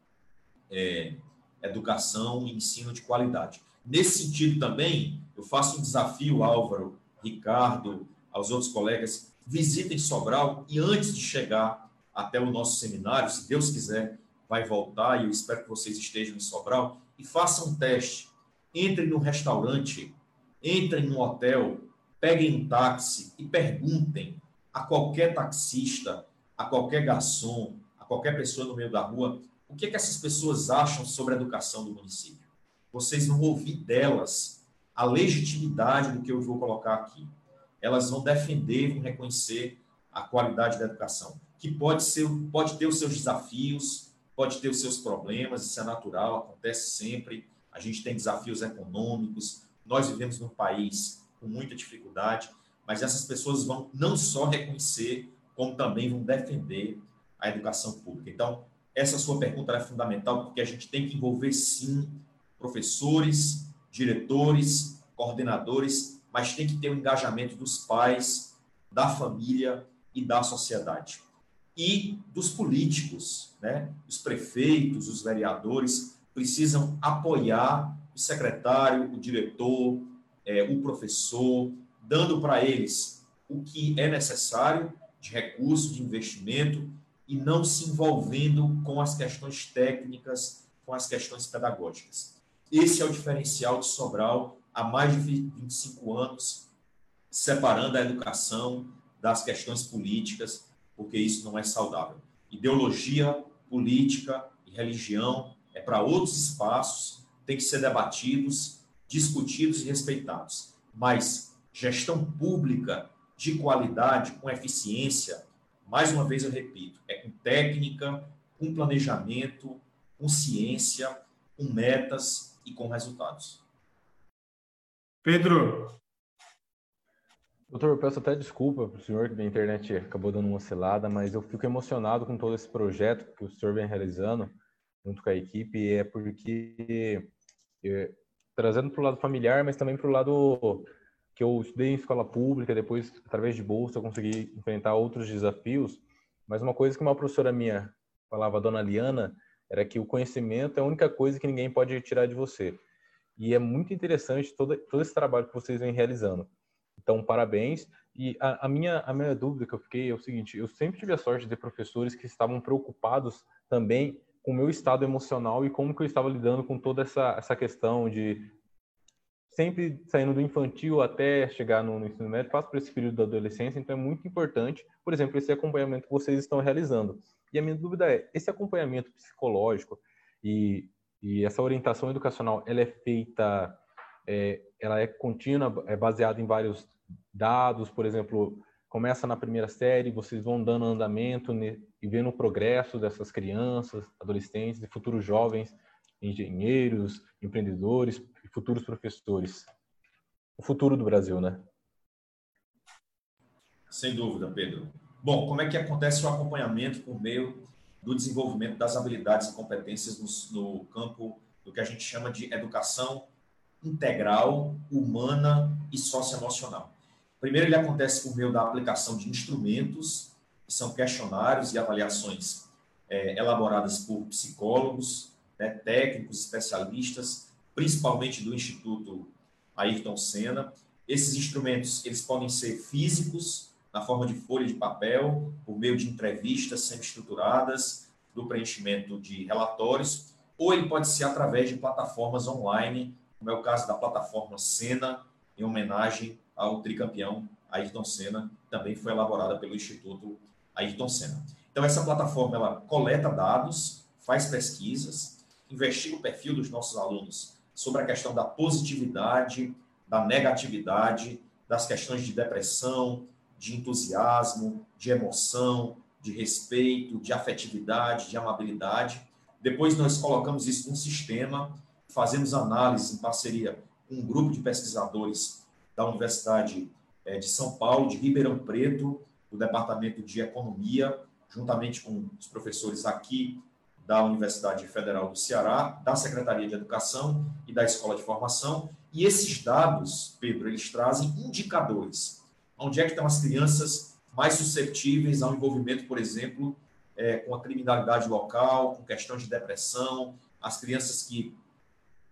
é, educação e ensino de qualidade. Nesse sentido também, eu faço um desafio, Álvaro, Ricardo, aos outros colegas, visitem Sobral e antes de chegar até o nosso seminário, se Deus quiser, vai voltar e eu espero que vocês estejam em Sobral e façam um teste. Entrem no restaurante, entrem no hotel, peguem um táxi e perguntem a qualquer taxista, a qualquer garçom, a qualquer pessoa no meio da rua, o que, é que essas pessoas acham sobre a educação do município. Vocês vão ouvir delas a legitimidade do que eu vou colocar aqui. Elas vão defender, vão reconhecer a qualidade da educação, que pode ser, pode ter os seus desafios, pode ter os seus problemas, isso é natural, acontece sempre. A gente tem desafios econômicos, nós vivemos num país com muita dificuldade, mas essas pessoas vão não só reconhecer, como também vão defender a educação pública. Então, essa sua pergunta é fundamental, porque a gente tem que envolver, sim, professores, diretores, coordenadores, mas tem que ter o engajamento dos pais, da família e da sociedade e dos políticos, né? Os prefeitos, os vereadores precisam apoiar o secretário, o diretor, é, o professor, dando para eles o que é necessário de recurso, de investimento e não se envolvendo com as questões técnicas, com as questões pedagógicas. Esse é o diferencial de Sobral há mais de 25 anos, separando a educação das questões políticas porque isso não é saudável. Ideologia, política e religião é para outros espaços, tem que ser debatidos, discutidos e respeitados. Mas gestão pública de qualidade, com eficiência, mais uma vez eu repito, é com técnica, com planejamento, com ciência, com metas e com resultados. Pedro, Doutor, eu peço até desculpa para o senhor que a internet acabou dando uma oscilada, mas eu fico emocionado com todo esse projeto que o senhor vem realizando junto com a equipe, é porque é, trazendo para o lado familiar, mas também para o lado que eu estudei em escola pública, depois através de bolsa eu consegui enfrentar outros desafios, mas uma coisa que uma professora minha falava, a dona Liana, era que o conhecimento é a única coisa que ninguém pode tirar de você. E é muito interessante todo, todo esse trabalho que vocês vêm realizando. Então, parabéns. E a, a, minha, a minha dúvida que eu fiquei é o seguinte: eu sempre tive a sorte de ter professores que estavam preocupados também com o meu estado emocional e como que eu estava lidando com toda essa, essa questão de sempre saindo do infantil até chegar no, no ensino médio, passo por esse período da adolescência, então é muito importante, por exemplo, esse acompanhamento que vocês estão realizando. E a minha dúvida é, esse acompanhamento psicológico e, e essa orientação educacional, ela é feita é, ela é contínua, é baseada em vários dados, por exemplo, começa na primeira série, vocês vão dando andamento e vendo o progresso dessas crianças, adolescentes e futuros jovens, engenheiros, empreendedores e futuros professores. O futuro do Brasil, né? Sem dúvida, Pedro. Bom, como é que acontece o acompanhamento por meio do desenvolvimento das habilidades e competências no, no campo do que a gente chama de educação integral, humana e socioemocional. Primeiro, ele acontece por meio da aplicação de instrumentos, que são questionários e avaliações é, elaboradas por psicólogos, né, técnicos, especialistas, principalmente do Instituto Ayrton Senna. Esses instrumentos eles podem ser físicos, na forma de folha de papel, por meio de entrevistas semi-estruturadas, do preenchimento de relatórios, ou ele pode ser através de plataformas online como é o caso da plataforma Senna, em homenagem ao tricampeão Ayrton Senna, também foi elaborada pelo Instituto Ayrton Senna. Então, essa plataforma ela coleta dados, faz pesquisas, investiga o perfil dos nossos alunos sobre a questão da positividade, da negatividade, das questões de depressão, de entusiasmo, de emoção, de respeito, de afetividade, de amabilidade. Depois nós colocamos isso num sistema, fazemos análise em parceria com um grupo de pesquisadores da Universidade eh, de São Paulo, de Ribeirão Preto, do Departamento de Economia, juntamente com os professores aqui da Universidade Federal do Ceará, da Secretaria de Educação e da Escola de Formação. E esses dados, Pedro, eles trazem indicadores. Onde é que estão as crianças mais suscetíveis ao envolvimento, por exemplo, é, com a criminalidade local, com questão de depressão, as crianças que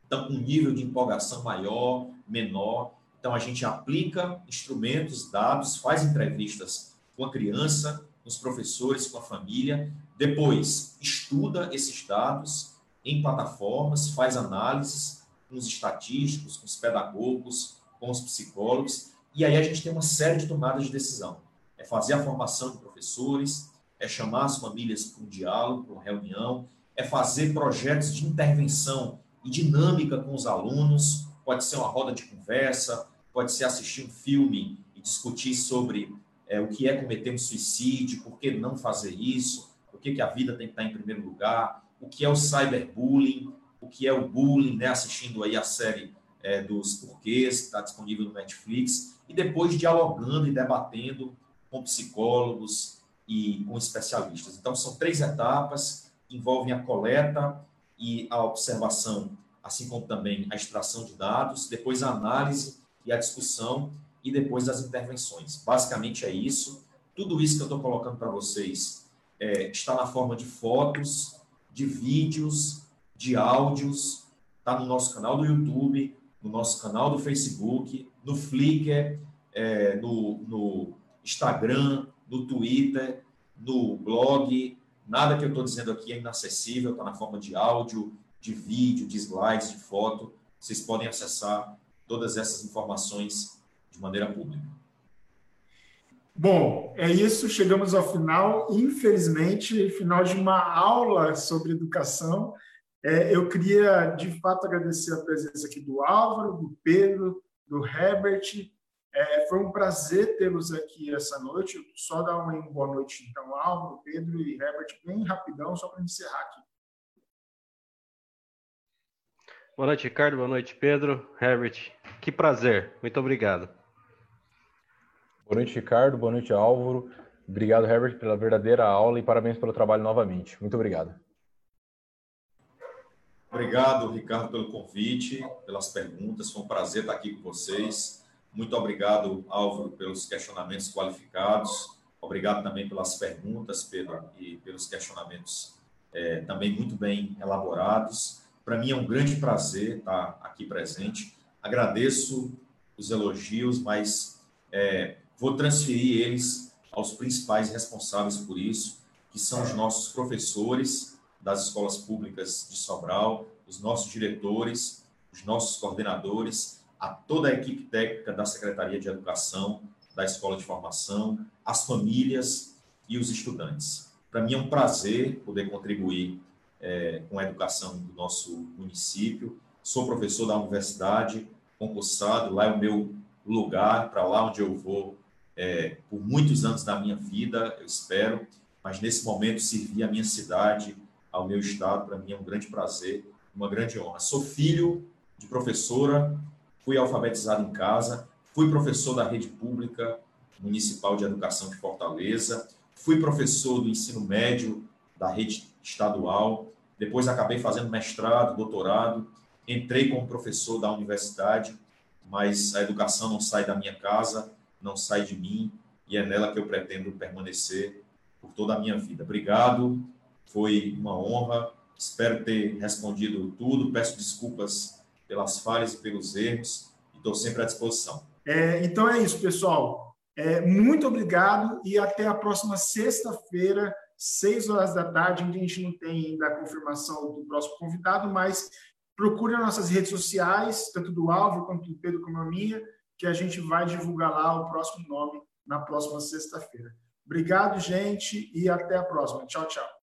estão com um nível de empolgação maior, menor. Então, a gente aplica instrumentos, dados, faz entrevistas com a criança, com os professores, com a família, depois estuda esses dados em plataformas, faz análises com os estatísticos, com os pedagogos, com os psicólogos, e aí a gente tem uma série de tomadas de decisão. É fazer a formação de professores, é chamar as famílias para um diálogo, para uma reunião, é fazer projetos de intervenção e dinâmica com os alunos, pode ser uma roda de conversa, pode ser assistir um filme e discutir sobre é, o que é cometer um suicídio, por que não fazer isso, por que, que a vida tem que estar em primeiro lugar, o que é o cyberbullying, o que é o bullying, né, assistindo aí a série é, dos porquês, que está disponível no Netflix, e depois dialogando e debatendo com psicólogos e com especialistas. Então, são três etapas, envolvem a coleta e a observação, assim como também a extração de dados, depois a análise e a discussão, e depois as intervenções. Basicamente é isso. Tudo isso que eu estou colocando para vocês é, está na forma de fotos, de vídeos, de áudios, está no nosso canal do YouTube, no nosso canal do Facebook, no Flickr, é, no, no Instagram, no Twitter, no blog. Nada que eu estou dizendo aqui é inacessível, está na forma de áudio, de vídeo, de slides, de foto. Vocês podem acessar todas essas informações de maneira pública. Bom, é isso, chegamos ao final, infelizmente, final de uma aula sobre educação. É, eu queria, de fato, agradecer a presença aqui do Álvaro, do Pedro, do Herbert. É, foi um prazer tê-los aqui essa noite. Só dar uma boa noite, então, Álvaro, Pedro e Herbert, bem rapidão, só para encerrar aqui. Boa noite, Ricardo. Boa noite, Pedro. Herbert, que prazer. Muito obrigado. Boa noite, Ricardo. Boa noite, Álvaro. Obrigado, Herbert, pela verdadeira aula e parabéns pelo trabalho novamente. Muito obrigado. Obrigado, Ricardo, pelo convite, pelas perguntas. Foi um prazer estar aqui com vocês. Muito obrigado, Álvaro, pelos questionamentos qualificados. Obrigado também pelas perguntas, Pedro, e pelos questionamentos é, também muito bem elaborados. Para mim é um grande prazer estar aqui presente. Agradeço os elogios, mas é, Vou transferir eles aos principais responsáveis por isso, que são os nossos professores das escolas públicas de Sobral, os nossos diretores, os nossos coordenadores, a toda a equipe técnica da Secretaria de Educação, da Escola de Formação, as famílias e os estudantes. Para mim é um prazer poder contribuir é, com a educação do nosso município. Sou professor da universidade, concursado, lá é o meu lugar, para lá onde eu vou é, por muitos anos da minha vida, eu espero, mas nesse momento servir a minha cidade, ao meu estado, para mim é um grande prazer, uma grande honra. Sou filho de professora, fui alfabetizado em casa, fui professor da rede pública municipal de educação de Fortaleza, fui professor do ensino médio da rede estadual, depois acabei fazendo mestrado, doutorado, entrei como professor da universidade, mas a educação não sai da minha casa, não sai de mim e é nela que eu pretendo permanecer por toda a minha vida. Obrigado, foi uma honra. Espero ter respondido tudo. Peço desculpas pelas falhas e pelos erros e estou sempre à disposição. É, então é isso, pessoal. É, muito obrigado e até a próxima sexta-feira, seis horas da tarde, onde a gente não tem ainda a confirmação do próximo convidado, mas procure as nossas redes sociais, tanto do Álvaro quanto do Pedro como a minha, que a gente vai divulgar lá o próximo nome na próxima sexta-feira. Obrigado, gente, e até a próxima. Tchau, tchau.